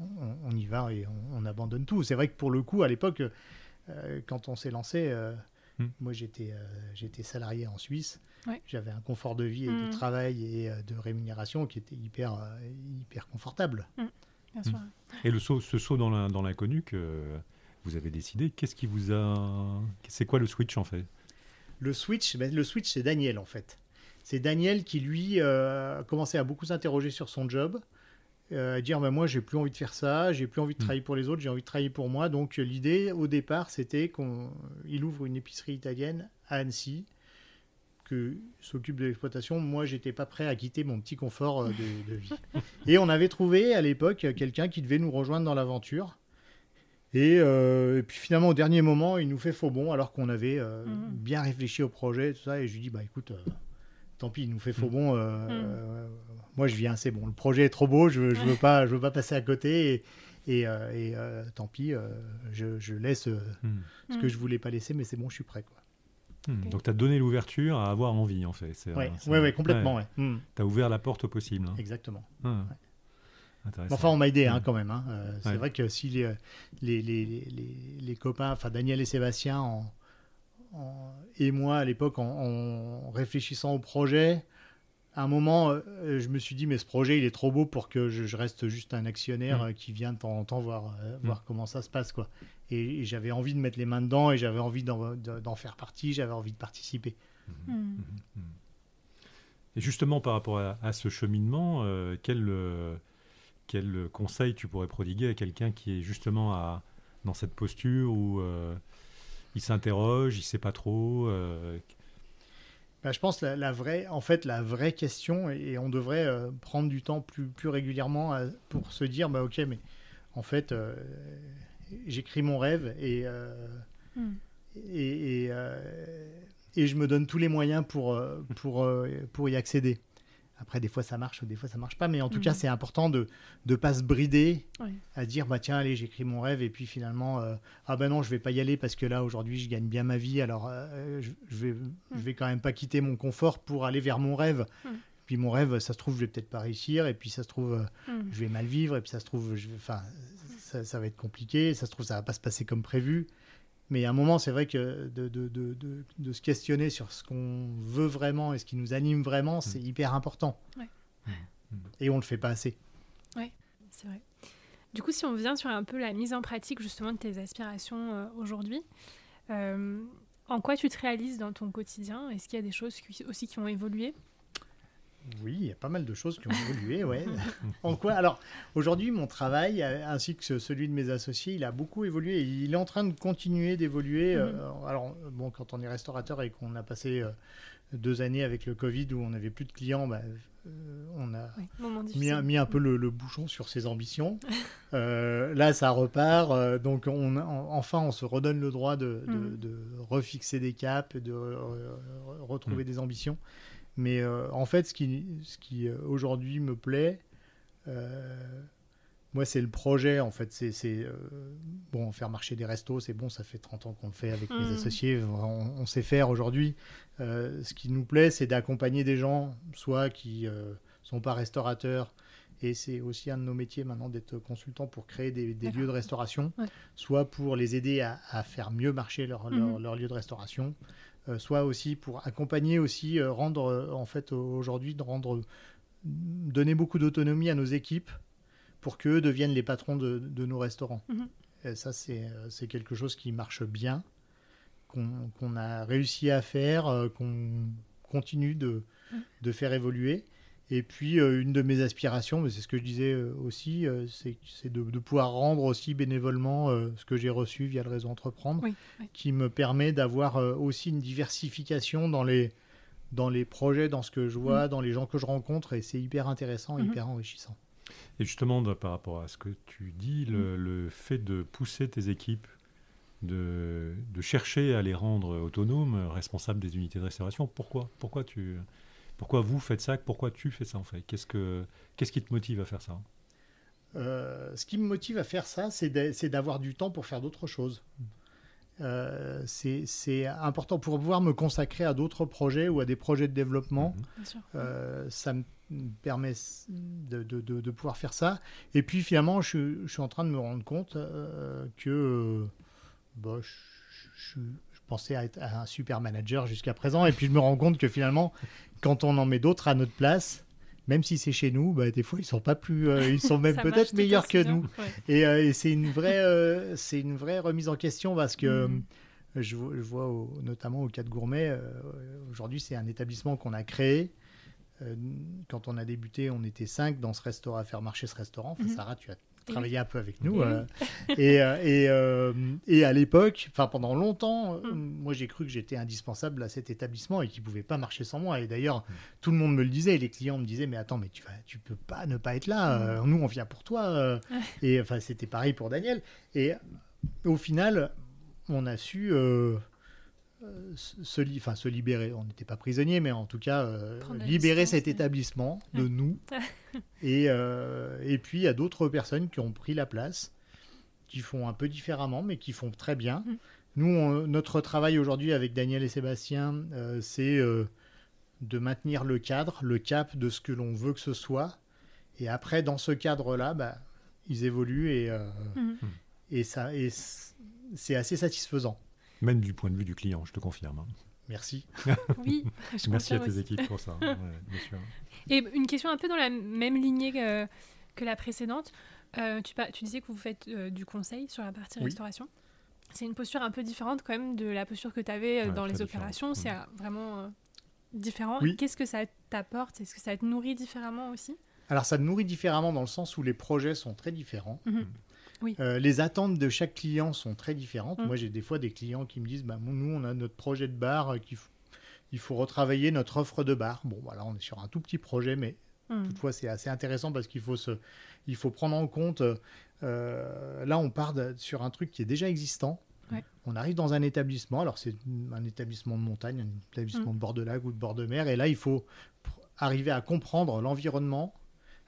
on, on y va et on, on abandonne tout. C'est vrai que pour le coup, à l'époque, euh, quand on s'est lancé, euh, Mm. moi j'étais euh, j'étais salarié en Suisse. Ouais. J'avais un confort de vie et de Mm. travail et euh, de rémunération qui était hyper, euh, hyper confortable. Bien sûr. Et le saut, ce saut dans la- dans l'inconnu que vous avez décidé, qu'est-ce qui vous a. C'est quoi le switch, en fait? Le switch, ben, le switch, c'est Daniel en fait. C'est Daniel qui lui euh, a commencé à beaucoup s'interroger sur son job à dire bah, moi j'ai plus envie de faire ça, j'ai plus envie de Mm. travailler pour les autres, j'ai envie de travailler pour moi. Donc euh, l'idée au départ c'était qu'il ouvre une épicerie italienne à Annecy, que s'occupe de l'exploitation. Moi j'étais pas prêt à quitter mon petit confort euh, de, de vie. Et on avait trouvé à l'époque quelqu'un qui devait nous rejoindre dans l'aventure. Et, euh, et puis finalement au dernier moment il nous fait faux bon alors qu'on avait euh, Mhm. bien réfléchi au projet et tout ça. Et je lui dis bah écoute. Euh, Tant pis, il nous fait faux Mm. bon. euh, euh, moi, je viens, c'est bon. Le projet est trop beau, je ne veux, pas, je veux pas passer à côté. Et, et, euh, et, euh, tant pis, euh, je, je laisse euh, Hmm. ce que je voulais pas laisser, mais c'est bon, je suis prêt. Quoi. Donc tu as donné l'ouverture à avoir envie en fait. C'est, Ouais, euh, ouais, complètement. Ouais. Mm, Tu as ouvert la porte au possible. hein. exactement. Ah. Enfin, on m'a aidé hein, Mm. quand même. hein. Euh, c'est Ouais. vrai que si les, les, les, les, les copains, enfin Daniel et Sébastien, en, en- et moi à l'époque, en, en réfléchissant au projet, à un moment, euh, je me suis dit, mais ce projet, il est trop beau pour que je, je reste juste un actionnaire Mm. euh, qui vient de temps en temps voir, euh, Mm. voir comment ça se passe. Quoi. Et, et j'avais envie de mettre les mains dedans et j'avais envie d'en, de- d'en faire partie, j'avais envie de participer. Mhm. Et justement, par rapport à, à ce cheminement, euh, quel, euh, quel conseil tu pourrais prodiguer à quelqu'un qui est justement à, dans cette posture où euh, il s'interroge, il sait pas trop euh, Bah, je pense la, la vraie, en fait, la vraie question, et, et on devrait euh, prendre du temps plus, plus régulièrement à- pour se dire, bah ok, mais en fait, euh, j'écris mon rêve et, euh, Hmm. et, et, euh, et je me donne tous les moyens pour, pour, pour y accéder. Après, des fois ça marche, des fois ça marche pas, mais en tout Mhm. cas, c'est important de ne pas se brider à dire bah tiens allez j'écris mon rêve et puis finalement euh, ah ben non je vais pas y aller parce que là aujourd'hui je gagne bien ma vie alors euh, je, je vais je vais quand même pas quitter mon confort pour aller vers mon rêve Mm. puis mon rêve ça se trouve je vais peut-être pas réussir et puis ça se trouve euh, Hmm. je vais mal vivre et puis ça se trouve je vais- enfin ça, ça va être compliqué ça se trouve ça va pas se passer comme prévu mais à un moment c'est vrai que de, de, de, de, de se questionner sur ce qu'on veut vraiment et ce qui nous anime vraiment c'est hyper important Ouais. Mm. et on le fait pas assez C'est vrai. Du coup, si on vient sur un peu la mise en pratique justement de tes aspirations euh, aujourd'hui, euh, en quoi tu te réalises dans ton quotidien? Est-ce qu'il y a des choses qui- aussi qui ont évolué? Oui, il y a pas mal de choses qui ont évolué, ouais. en quoi? Alors, aujourd'hui, mon travail, euh, ainsi que ce- celui de mes associés, il a beaucoup évolué. et Il est en train de continuer d'évoluer. Mhm. euh, alors, bon, quand on est restaurateur et qu'on a passé euh, deux années avec le Covid où on n'avait plus de clients, bah, euh, on a Oui, mis un, mis un peu le, le bouchon sur ses ambitions. Euh, là, ça repart. euh, donc, on, en- enfin, on se redonne le droit de, de- Mhm. de refixer des caps, de retrouver Mhm. des ambitions. Mais euh, en fait, ce qui, ce qui euh, aujourd'hui me plaît, euh, moi, c'est le projet. En fait, c'est euh, bon, faire marcher des restos, c'est bon. Ça fait 30 ans qu'on le fait avec mes Mhm. associés. On, on sait faire aujourd'hui. Ce qui nous plaît, c'est d'accompagner des gens, soit qui euh, sont pas restaurateurs, et c'est aussi un de nos métiers maintenant d'être consultant pour créer des, lieux de restauration, Ouais. soit pour les aider à, à faire mieux marcher leur, leur, leur lieu de restauration, soit aussi pour accompagner aussi, euh, rendre euh, en fait aujourd'hui de rendre donner beaucoup d'autonomie à nos équipes pour qu'eux deviennent les patrons de, de nos restaurants. Mhm. Et ça, c'est euh, c'est quelque chose qui marche bien, qu'on a réussi à faire, euh, qu'on continue de, Mhm. de faire évoluer. Et puis, euh, une de mes aspirations, mais c'est ce que je disais euh, aussi, euh, c'est de, de pouvoir rendre aussi bénévolement euh, ce que j'ai reçu via le réseau Entreprendre, Oui, oui. qui me permet d'avoir euh, aussi une diversification dans les, dans les projets, dans ce que je vois, dans les gens que je rencontre, et c'est hyper intéressant, Mhm. hyper enrichissant. Et justement, de- par rapport à ce que tu dis, le, le fait de pousser tes équipes, de, de chercher à les rendre autonomes, responsables des unités de restauration, pourquoi pourquoi, tu, pourquoi vous faites ça? Pourquoi tu fais ça en fait? Qu'est-ce que Qu'est-ce qui te motive à faire ça? Euh, ce qui me motive à faire ça, c'est d'a- c'est d'avoir du temps pour faire d'autres choses. Euh, c'est c'est important pour pouvoir me consacrer à d'autres projets ou à des projets de développement. Bien sûr. Euh, ça me permet de, de- de- de pouvoir faire ça. Et puis finalement, je, suis- je suis en train de me rendre compte euh, que euh, bah, je, je- je pensais à être un super manager jusqu'à présent. Et puis je me rends compte que finalement, quand on en met d'autres à notre place, même si c'est chez nous, bah, des fois ils sont pas plus, euh, ils sont même peut-être meilleurs que bien. nous. Ouais. Et, euh, et c'est une vraie, euh, c'est une vraie remise en question parce que euh, je, vois- je vois au- notamment au cas de Gourmet, aujourd'hui c'est un établissement qu'on a créé quand on a débuté, on était cinq dans ce restaurant à faire marcher ce restaurant. Enfin, Mhm. Sarah, tu as oui. travaillé un peu avec nous. euh, et, euh, et, euh, et à l'époque, enfin pendant longtemps, Mhm. moi j'ai cru que j'étais indispensable à cet établissement et qu'il pouvait pas marcher sans moi. Et d'ailleurs, tout le monde me le disait. Les clients me disaient, mais attends, mais tu vas, tu peux pas ne pas être là. Euh, nous, on vient pour toi. Et enfin, c'était pareil pour Daniel. Et au final, on a su euh, se, li- enfin, se libérer. On n'était pas prisonnier, mais en tout cas, euh, libérer distance, cet ouais. établissement de Ouais. nous. et, euh, et puis, il y a d'autres personnes qui ont pris la place, qui font un peu différemment, mais qui font très bien. Mhm. Nous, on- notre travail aujourd'hui avec Daniel et Sébastien, euh, c'est euh, de maintenir le cadre, le cap de ce que l'on veut que ce soit. Et après, dans ce cadre-là, bah, ils évoluent et, euh, Mhm. et ça, et c'est assez satisfaisant. Même du point de vue du client, je te confirme. hein. Merci. Oui, je Merci à tes aussi. équipes pour ça. Ouais, bien sûr. Et une question un peu dans la même lignée que, que la précédente. Euh, tu, disais que vous faites euh, du conseil sur la partie Oui. restauration. C'est une posture un peu différente quand même de la posture que tu avais euh, Ouais, dans les opérations. C'est vraiment euh, différent. Oui. Qu'est-ce que ça t'apporte? Est-ce que ça te nourrit différemment aussi? Alors, ça nourrit différemment dans le sens où les projets sont très différents. Mhm. Oui. Euh, les attentes de chaque client sont très différentes. Mhm. Moi, j'ai des fois des clients qui me disent bah, Nous, on a notre projet de bar, euh, qu'il faut- il faut retravailler notre offre de bar. Bon, voilà, on est sur un tout petit projet, mais Mhm. Toutefois, c'est assez intéressant parce qu'il faut, se, il faut prendre en compte. euh, là, on part de- sur un truc qui est déjà existant. Ouais. On arrive dans un établissement. Alors, c'est un établissement de montagne, un établissement de bord de lac ou de bord de mer. Et là, il faut arriver à comprendre l'environnement,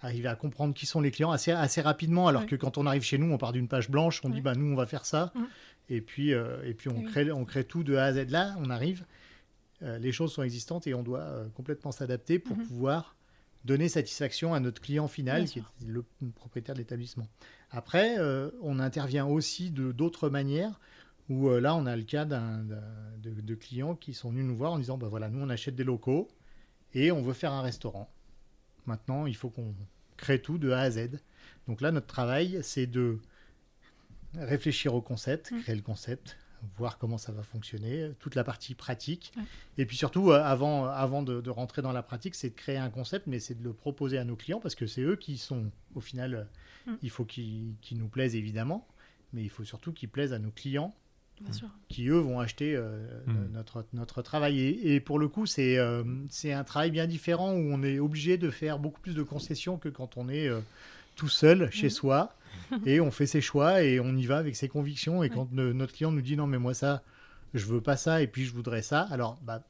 arriver à comprendre qui sont les clients assez, assez rapidement. Alors Ouais. que quand on arrive chez nous, on part d'une page blanche, on dit bah, nous, on va faire ça. Mhm. Et puis, euh, et puis on, oui. crée, on crée tout de A à Z. Là, on arrive. euh, les choses sont existantes et on doit euh, complètement s'adapter pour Mhm. pouvoir donner satisfaction à notre client final, Bien qui sûr. est le propriétaire de l'établissement. Après, on intervient aussi de d'autres manières, où là, on a le cas de, de clients qui sont venus nous voir en disant, bah voilà, nous, on achète des locaux et on veut faire un restaurant. Maintenant, il faut qu'on crée tout de A à Z. Donc là, notre travail, c'est de réfléchir au concept, Mm. créer le concept, voir comment ça va fonctionner, toute la partie pratique. Ouais. Et puis surtout, euh, avant, avant de, de rentrer dans la pratique, c'est de créer un concept, mais c'est de le proposer à nos clients parce que c'est eux qui sont, au final, Mm. il faut qu'ils qu'ils nous plaisent évidemment, mais il faut surtout qu'ils plaisent à nos clients Bien sûr. qui eux vont acheter euh, Mm. notre, notre travail. Et, et pour le coup, c'est euh, c'est un travail bien différent où on est obligé de faire beaucoup plus de concessions que quand on est euh, tout seul chez Mhm. soi et on fait ses choix et on y va avec ses convictions. Et quand notre client nous dit non, mais moi ça, je veux pas ça et puis je voudrais ça, alors bah,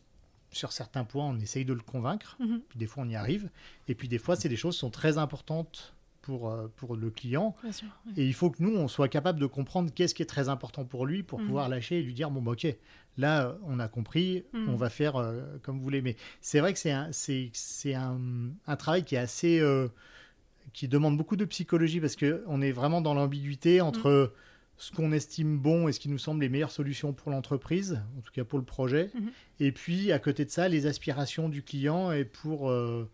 sur certains points, on essaye de le convaincre. Puis des fois, on y arrive. Et puis des fois, c'est des choses qui sont très importantes pour, euh, pour le client. Bien sûr. ouais. Et il faut que nous, on soit capable de comprendre qu'est-ce qui est très important pour lui pour Mhm. pouvoir lâcher et lui dire, bon, bah, ok, là, euh, on a compris, Mhm. on va faire euh, comme vous voulez. Mais c'est vrai que c'est un, c'est, un, un travail qui est assez... euh, qui demande beaucoup de psychologie parce qu'on est vraiment dans l'ambiguïté entre ce qu'on estime bon et ce qui nous semble les meilleures solutions pour l'entreprise, en tout cas pour le projet, Mhm. et puis à côté de ça, les aspirations du client et pour euh,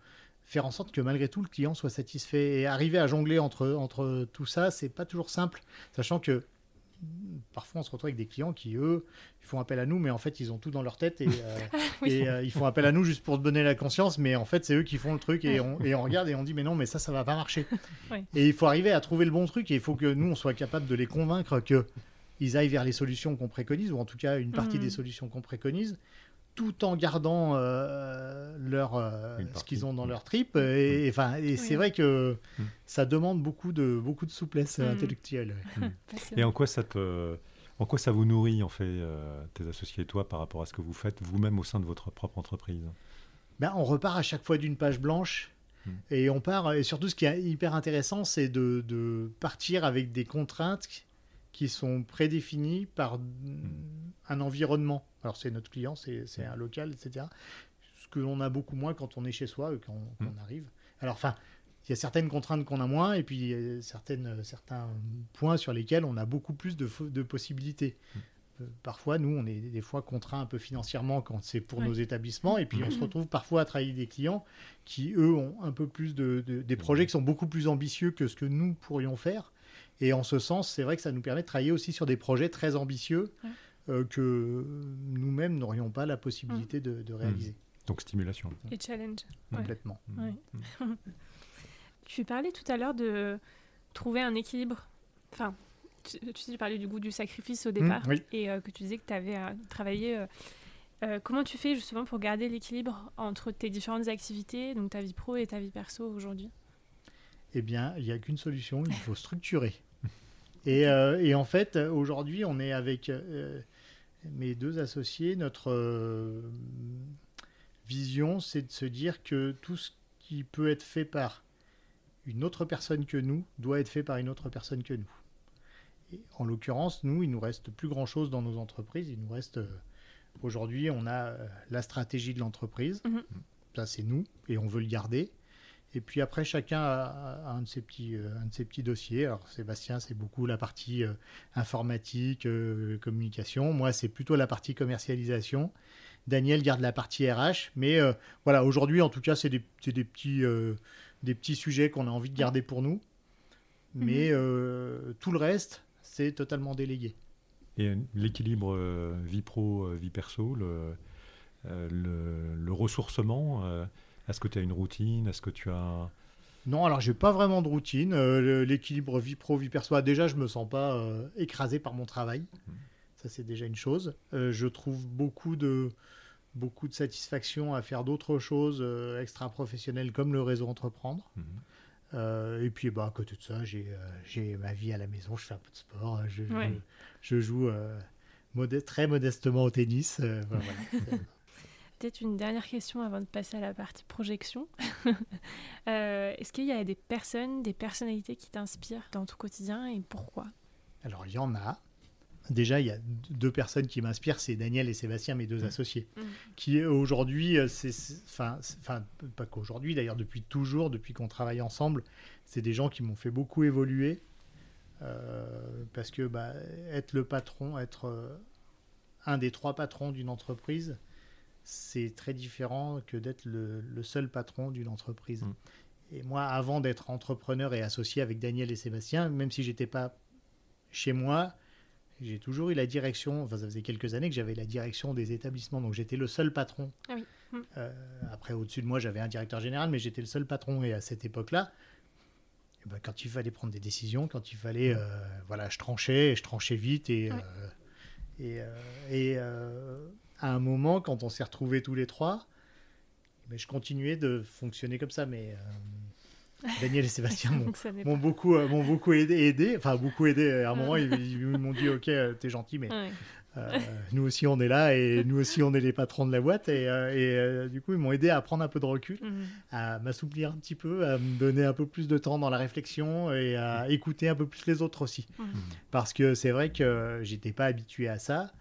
faire en sorte que malgré tout le client soit satisfait et arriver à jongler entre, entre tout ça, c'est pas toujours simple, sachant que parfois on se retrouve avec des clients qui eux ils font appel à nous mais en fait ils ont tout dans leur tête et, euh, Oui. et, euh, ils font appel à nous juste pour se donner la conscience mais en fait c'est eux qui font le truc et on, et on regarde et on dit mais non mais ça ça va pas marcher. Et il faut arriver à trouver le bon truc et il faut que nous on soit capable de les convaincre que ils aillent vers les solutions qu'on préconise ou en tout cas une partie Mhm. des solutions qu'on préconise tout en gardant euh, leur, euh, ce qu'ils ont dans leur trip. Et, et, enfin, et c'est Oui. vrai que Mm. ça demande beaucoup de, beaucoup de souplesse Mm. intellectuelle. ouais. Et en quoi ça te, en quoi ça vous nourrit en fait euh, tes associés et toi par rapport à ce que vous faites vous-même au sein de votre propre entreprise? Ben, on repart à chaque fois d'une page blanche. Mm. Et on part, et surtout ce qui est hyper intéressant, c'est de, de partir avec des contraintes qui sont prédéfinies par un environnement. Alors c'est notre client, c'est c'est un local, etc. Ce que l'on a beaucoup moins quand on est chez soi, euh, quand, quand Mm. on arrive. Alors enfin, il y a certaines contraintes qu'on a moins, et puis il y a certaines, certains points sur lesquels on a beaucoup plus de, possibilités. Euh, Parfois, nous, on est des fois contraints un peu financièrement quand c'est pour Ouais. nos établissements, et puis on se retrouve parfois à travailler des clients qui, eux, ont un peu plus de, de- des projets qui sont beaucoup plus ambitieux que ce que nous pourrions faire. Et en ce sens, c'est vrai que ça nous permet de travailler aussi sur des projets très ambitieux Ouais. euh, que nous-mêmes n'aurions pas la possibilité de, de réaliser. Donc stimulation. Et challenge. Complètement. Ouais. tu parlais tout à l'heure de trouver un équilibre. Enfin, tu, tu parlais du goût du sacrifice au départ oui. et euh, que tu disais que tu avais euh, travaillé. euh, euh, comment tu fais justement pour garder l'équilibre entre tes différentes activités, donc ta vie pro et ta vie perso aujourd'hui? Eh bien, il n'y a qu'une solution, il faut structurer. Et, euh, et en fait, aujourd'hui, on est avec euh, mes deux associés. Notre euh, vision, c'est de se dire que tout ce qui peut être fait par une autre personne que nous doit être fait par une autre personne que nous. Et en l'occurrence, nous, il nous reste plus grand-chose dans nos entreprises. Il nous reste, aujourd'hui, on a la stratégie de l'entreprise. Mhm. Ça, c'est nous, et on veut le garder. Et puis après, chacun a, a un, de ses petits, euh, un de ses petits dossiers. Alors, Sébastien, c'est beaucoup la partie euh, informatique, euh, communication. Moi, c'est plutôt la partie commercialisation. Daniel garde la partie RH. Mais euh, voilà, aujourd'hui, en tout cas, c'est des, c'est des, petits, euh, des petits sujets qu'on a envie de garder pour nous. Mais euh, tout le reste, c'est totalement délégué. Et l'équilibre euh, vie pro, vie perso, le, euh, le, le ressourcement, euh, est-ce que tu as une routine? Est-ce que tu as... Non, alors j'ai pas vraiment de routine. Euh, L'équilibre vie pro, vie perso, ah, déjà je me sens pas euh, écrasé par mon travail. Ça c'est déjà une chose. Euh, je trouve beaucoup de beaucoup de satisfaction à faire d'autres choses euh, extra-professionnelles comme le réseau entreprendre. Euh, et puis bah, à côté de ça, j'ai euh, j'ai ma vie à la maison, je fais un peu de sport, je, Ouais. je, je joue euh, modeste- très modestement au tennis. euh, voilà, voilà. Peut-être une dernière question avant de passer à la partie projection. Euh, Est-ce qu'il y a des personnes, des personnalités qui t'inspirent dans ton quotidien et pourquoi? Alors, il y en a. Déjà, il y a deux personnes qui m'inspirent, c'est Daniel et Sébastien, mes deux associés, Mhm. qui euh, aujourd'hui, euh, enfin, pas qu'aujourd'hui, d'ailleurs, depuis toujours, depuis qu'on travaille ensemble, c'est des gens qui m'ont fait beaucoup évoluer. euh, parce que bah, être le patron, être euh, un des trois patrons d'une entreprise, c'est très différent que d'être le, le seul patron d'une entreprise. Mhm. Et moi, avant d'être entrepreneur et associé avec Daniel et Sébastien, même si j'étais pas chez moi, j'ai toujours eu la direction, enfin ça faisait quelques années que j'avais la direction des établissements, donc j'étais le seul patron. Ah oui. Mm. Euh, après, au-dessus de moi, j'avais un directeur général, mais j'étais le seul patron. Et à cette époque-là, eh ben, quand il fallait prendre des décisions, quand il fallait, euh, voilà, je tranchais, et je tranchais vite. Et, euh, euh, et, euh, à un moment, quand on s'est retrouvés tous les trois, mais je continuais de fonctionner comme ça. Mais euh, Daniel et Sébastien m'ont n'est m'ont beaucoup, euh, m'ont beaucoup aidé, aidé, enfin beaucoup aidé. À un moment, ils, ils m'ont dit, ok, euh, t'es gentil, mais Ouais. euh, nous aussi on est là et nous aussi on est les patrons de la boîte. Et, euh, et, euh, du coup, ils m'ont aidé à prendre un peu de recul, Mhm. à m'assouplir un petit peu, à me donner un peu plus de temps dans la réflexion et à écouter un peu plus les autres aussi. Mhm. Parce que c'est vrai que j'étais pas habitué à ça.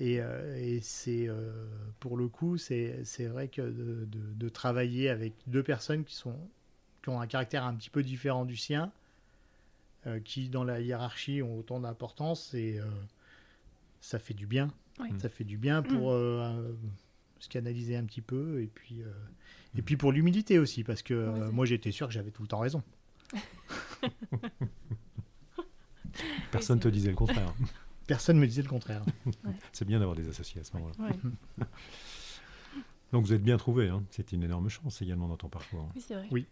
Et, euh, et c'est euh, pour le coup, c'est c'est vrai que de, de- de travailler avec deux personnes qui, sont, qui ont un caractère un petit peu différent du sien, euh, qui dans la hiérarchie ont autant d'importance, et euh, ça fait du bien. Ça fait du bien pour euh, euh, se canaliser un petit peu, et puis, euh, et puis pour l'humilité aussi, parce que euh, moi j'étais sûr que j'avais tout le temps raison. Personne ne te disait le contraire. Personne me disait le contraire. C'est bien d'avoir des associés à ce moment-là. Ouais. Donc vous êtes bien trouvé. Hein. C'est une énorme chance également dans ton parcours. Oui, c'est vrai. Oui.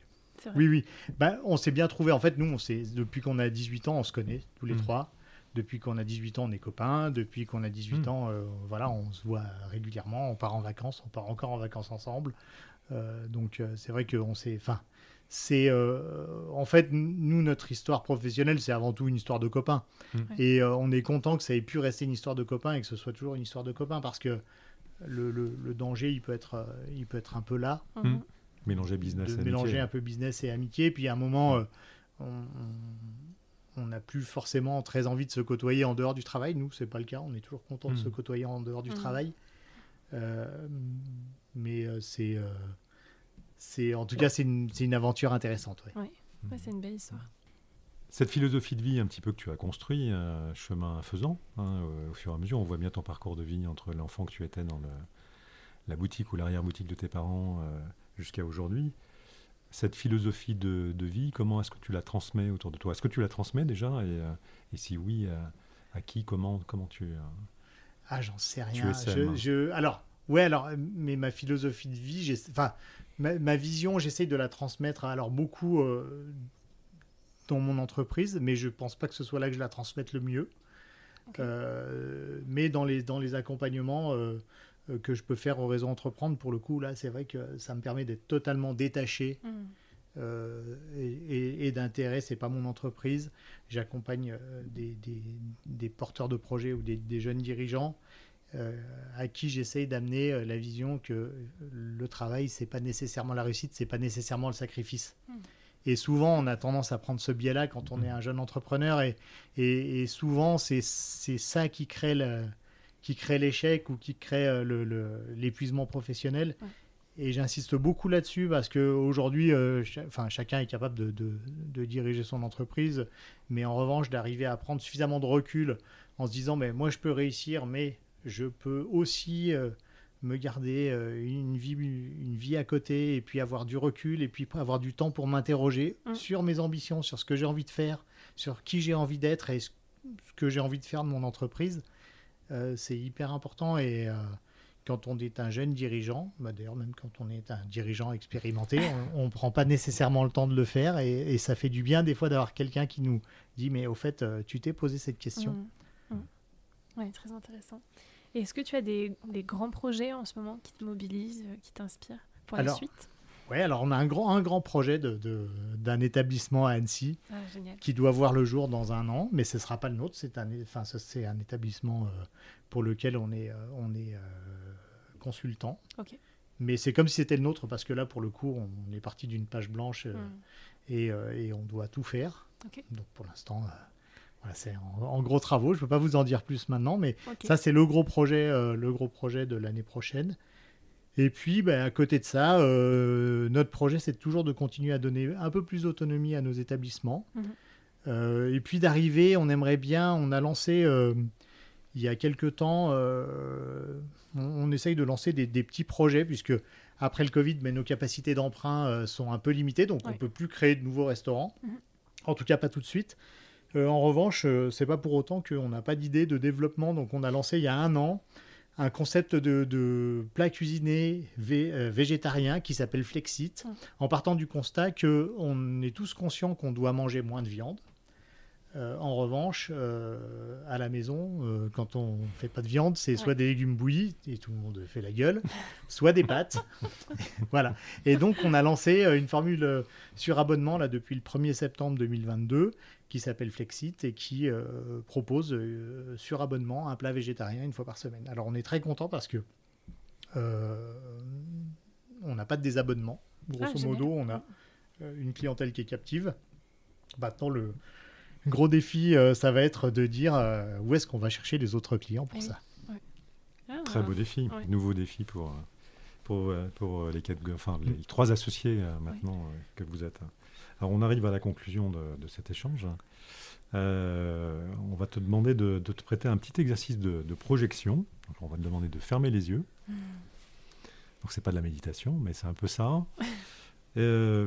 Vrai. Oui, oui. Bah, on s'est bien trouvé. En fait, nous, on s'est, depuis qu'on a 18 ans, on se connaît tous les Mm. trois. Depuis qu'on a 18 ans, on est copains. Depuis qu'on a 18 Mm. ans, euh, voilà, on se voit régulièrement. On part en vacances. On part encore en vacances ensemble. Euh, donc, euh, c'est vrai qu'on s'est. Enfin, c'est. euh, en fait, nous, notre histoire professionnelle, c'est avant tout une histoire de copains. Mm. Et euh, on est content que ça ait pu rester une histoire de copains et que ce soit toujours une histoire de copains parce que le, le- le danger, il peut, être, euh, il peut être un peu là Mhm. Mélanger business de et mélanger amitié. un peu business et amitié. Puis à un moment, euh, on- n'a plus forcément très envie de se côtoyer en dehors du travail. Nous, c'est pas le cas. On est toujours content de se côtoyer en dehors du travail. Euh, mais euh, c'est, euh, c'est, en tout cas, c'est une, c'est une aventure intéressante. ouais. Ouais, c'est une belle histoire. Cette philosophie de vie un petit peu que tu as construit, euh, chemin faisant, hein, au, au fur et à mesure, on voit bien ton parcours de vie entre l'enfant que tu étais dans le- la boutique ou l'arrière-boutique de tes parents euh, jusqu'à aujourd'hui. Cette philosophie de, de vie, comment est-ce que tu la transmets autour de toi? Est-ce que tu la transmets déjà? Et, euh, et si oui, à, à qui, comment, comment tu... euh, Ah, j'en sais Tu rien. es Je, Sam. je- alors, Ouais, alors, mais ma philosophie de vie, enfin, ma, ma, vision, j'essaye de la transmettre alors beaucoup dans mon entreprise, mais je pense pas que ce soit là que je la transmette le mieux. Euh, mais dans les, dans les accompagnements euh, euh, que je peux faire au réseau Entreprendre, pour le coup, là, c'est vrai que ça me permet d'être totalement détaché mm. et, et, d'intérêt. C'est pas mon entreprise. J'accompagne des, des, des, porteurs de projets ou des, des jeunes dirigeants à qui j'essaye d'amener la vision que le travail, c'est pas nécessairement la réussite, c'est pas nécessairement le sacrifice. Mm. Et souvent, on a tendance à prendre ce biais-là quand on est un jeune entrepreneur. Et, et, souvent, c'est ça qui crée l'échec ou qui crée euh, l'épuisement professionnel. Et j'insiste beaucoup là-dessus parce qu'aujourd'hui, euh, enfin, chacun est capable de, de, diriger son entreprise. Mais en revanche, d'arriver à prendre suffisamment de recul en se disant, mais moi, je peux réussir, mais je peux aussi... Euh, me garder euh, une vie, une vie à côté et puis avoir du recul et puis avoir du temps pour m'interroger mm. sur mes ambitions, sur ce que j'ai envie de faire, sur qui j'ai envie d'être et ce que j'ai envie de faire de mon entreprise. Euh, c'est hyper important et euh, quand on est un jeune dirigeant, bah d'ailleurs même quand on est un dirigeant expérimenté, on ne prend pas nécessairement le temps de le faire et, ça fait du bien des fois d'avoir quelqu'un qui nous dit mais au fait tu t'es posé cette question. Mm. Mm. Oui, très intéressant. Est-ce que tu as des, grands projets en ce moment qui te mobilisent, euh, qui t'inspirent pour la suite? Oui, alors on a un grand, un grand projet d'un de, d'un établissement à Annecy ah, qui doit voir le jour dans un an, mais ce ne sera pas le nôtre. C'est un, enfin, c'est un établissement euh, pour lequel on est, euh, on est consultant. Mais c'est comme si c'était le nôtre parce que là, pour le coup, on est parti d'une page blanche hmm. et, et, on doit tout faire. Donc pour l'instant, c'est en, gros travaux. Je ne peux pas vous en dire plus maintenant, mais ça, c'est le gros projet, euh, le gros projet de l'année prochaine. Et puis, ben, à côté de ça, euh, notre projet, c'est toujours de continuer à donner un peu plus d'autonomie à nos établissements. Mhm. Euh, et puis d'arriver, on aimerait bien, on a lancé il y a quelques temps, on, essaye de lancer des, petits projets, puisque après le Covid, mais ben, nos capacités d'emprunt sont un peu limitées, donc on ne peut plus créer de nouveaux restaurants. Mhm. En tout cas, pas tout de suite. Euh, en revanche, euh, c'est pas pour autant qu'on n'a pas d'idée de développement. Donc, on a lancé il y a un an un concept de, plat cuisiné euh, végétarien qui s'appelle Flexit, en partant du constat qu'on est tous conscients qu'on doit manger moins de viande. en revanche, à la maison, quand on ne fait pas de viande, c'est soit des légumes bouillis, et tout le monde fait la gueule, soit des pâtes. voilà. Et donc, on a lancé une formule sur abonnement là, depuis le 1er septembre 2022 qui s'appelle Flexit et qui euh, propose euh, sur abonnement un plat végétarien une fois par semaine. Alors on est très content parce que euh, on n'a pas de désabonnement. Grosso ah, modo, on a une clientèle qui est captive. Maintenant, le gros défi, ça va être de dire où est-ce qu'on va chercher les autres clients pour ça. Ah, très beau défi, nouveau défi pour, pour, pour les, quatre, enfin, les trois associés maintenant que vous êtes. Alors on arrive à la conclusion de, cet échange. Euh, on va te demander de, te prêter un petit exercice de, projection. on va te demander de fermer les yeux. Hmm. Donc c'est pas de la méditation, mais c'est un peu ça. Euh,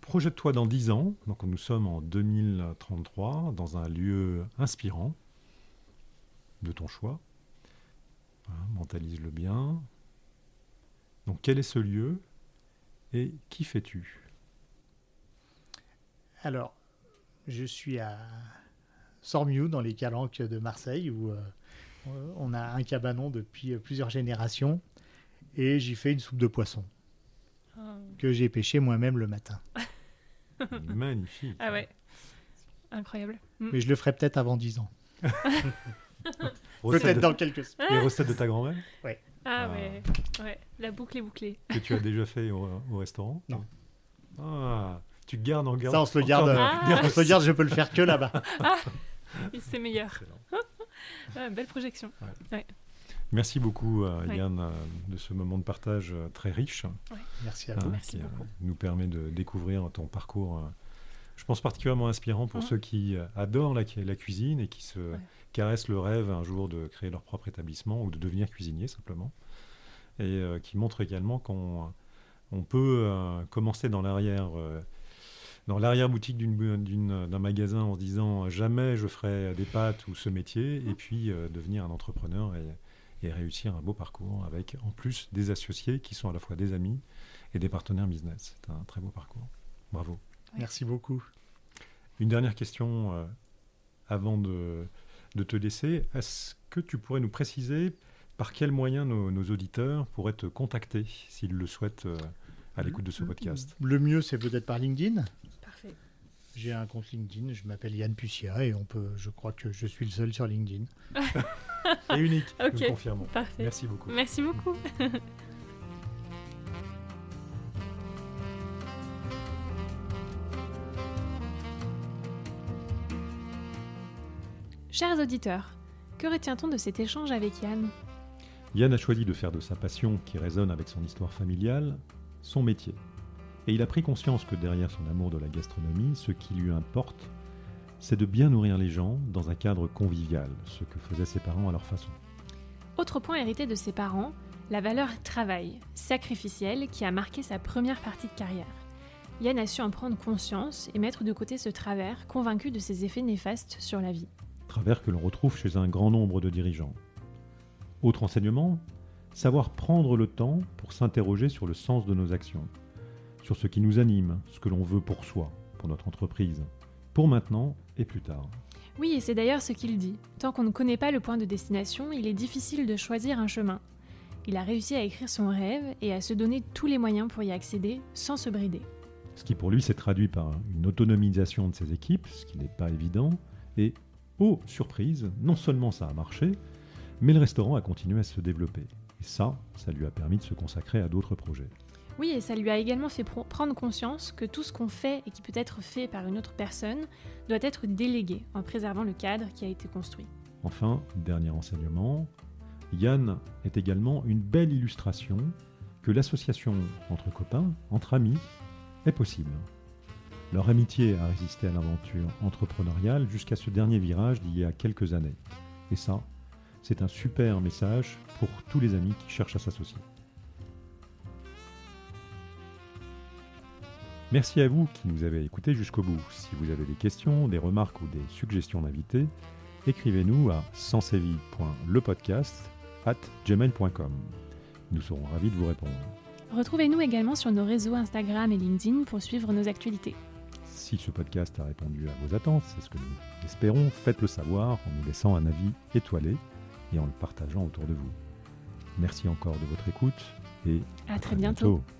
projette-toi dans 10 ans. Donc nous sommes en 2033 dans un lieu inspirant de ton choix. Mentalise-le bien. Donc quel est ce lieu et qui fais-tu? Alors, je suis à Sormiou, dans les Calanques de Marseille, où euh, on a un cabanon depuis plusieurs générations, et j'y fais une soupe de poisson ah. que j'ai pêché moi-même le matin. Magnifique. Ah ouais, incroyable. Mm. Mais je le ferai peut-être avant 10 ans. peut-être dans quelques semaines. Les recettes de ta grand-mère Oui. Ah, ah, ouais. ouais, la boucle est bouclée. Que tu as déjà fait au, au restaurant Non. Ah, tu gardes en garde. Ça, on se le garde, on se le garde je peux le faire que là-bas. Ah, c'est meilleur. belle projection. Merci beaucoup, euh, Yann, euh, de ce moment de partage euh, très riche. Merci à vous. Merci qui beaucoup. nous permet de découvrir ton parcours, je pense particulièrement inspirant pour ceux qui adorent la, la, cuisine et qui se caressent le rêve un jour de créer leur propre établissement ou de devenir cuisinier simplement. Et qui montre également qu'on on peut commencer dans l'arrière dans l'arrière-boutique d'un magasin en se disant jamais je ferai des pâtes ou ce métier, et puis euh, devenir un entrepreneur et, et réussir un beau parcours avec en plus des associés qui sont à la fois des amis et des partenaires business. C'est un très beau parcours. Bravo. Merci beaucoup. Une dernière question euh, avant de, de, te laisser. Est-ce que tu pourrais nous préciser par quels moyens nos, nos auditeurs pourraient te contacter s'ils le souhaitent euh, à l'écoute de ce podcast? Le mieux, c'est peut-être par LinkedIn. J'ai un compte LinkedIn, je m'appelle Yann Pucia et on peut, je crois que je suis le seul sur LinkedIn. Et unique, Ok, nous confirmons. Parfait. Merci beaucoup. Merci beaucoup. Chers auditeurs, que retient-on de cet échange avec Yann? Yann a choisi de faire de sa passion, qui résonne avec son histoire familiale, son métier. Et il a pris conscience que derrière son amour de la gastronomie, ce qui lui importe, c'est de bien nourrir les gens dans un cadre convivial, ce que faisaient ses parents à leur façon. Autre point hérité de ses parents, la valeur travail, sacrificielle, qui a marqué sa première partie de carrière. Yann a su en prendre conscience et mettre de côté ce travers, convaincu de ses effets néfastes sur la vie. Travers que l'on retrouve chez un grand nombre de dirigeants. Autre enseignement, savoir prendre le temps pour s'interroger sur le sens de nos actions, sur ce qui nous anime, ce que l'on veut pour soi, pour notre entreprise, pour maintenant et plus tard. Oui, et c'est d'ailleurs ce qu'il dit. Tant qu'on ne connaît pas le point de destination, il est difficile de choisir un chemin. Il a réussi à écrire son rêve et à se donner tous les moyens pour y accéder sans se brider. Ce qui pour lui s'est traduit par une autonomisation de ses équipes, ce qui n'est pas évident, et, oh surprise, non seulement ça a marché, mais le restaurant a continué à se développer. Et ça, ça lui a permis de se consacrer à d'autres projets. Oui, et ça lui a également fait pr- prendre conscience que tout ce qu'on fait et qui peut être fait par une autre personne doit être délégué en préservant le cadre qui a été construit. Enfin, dernier enseignement, Yann est également une belle illustration que l'association entre copains, entre amis, est possible. Leur amitié a résisté à l'aventure entrepreneuriale jusqu'à ce dernier virage d'il y a quelques années. Et ça, c'est un super message pour tous les amis qui cherchent à s'associer. Merci à vous qui nous avez écoutés jusqu'au bout. Si vous avez des questions, des remarques ou des suggestions d'invités, écrivez-nous à at gmail.com. Nous serons ravis de vous répondre. Retrouvez-nous également sur nos réseaux Instagram et LinkedIn pour suivre nos actualités. Si ce podcast a répondu à vos attentes, c'est ce que nous espérons, faites-le savoir en nous laissant un avis étoilé et en le partageant autour de vous. Merci encore de votre écoute et À très bientôt. bientôt.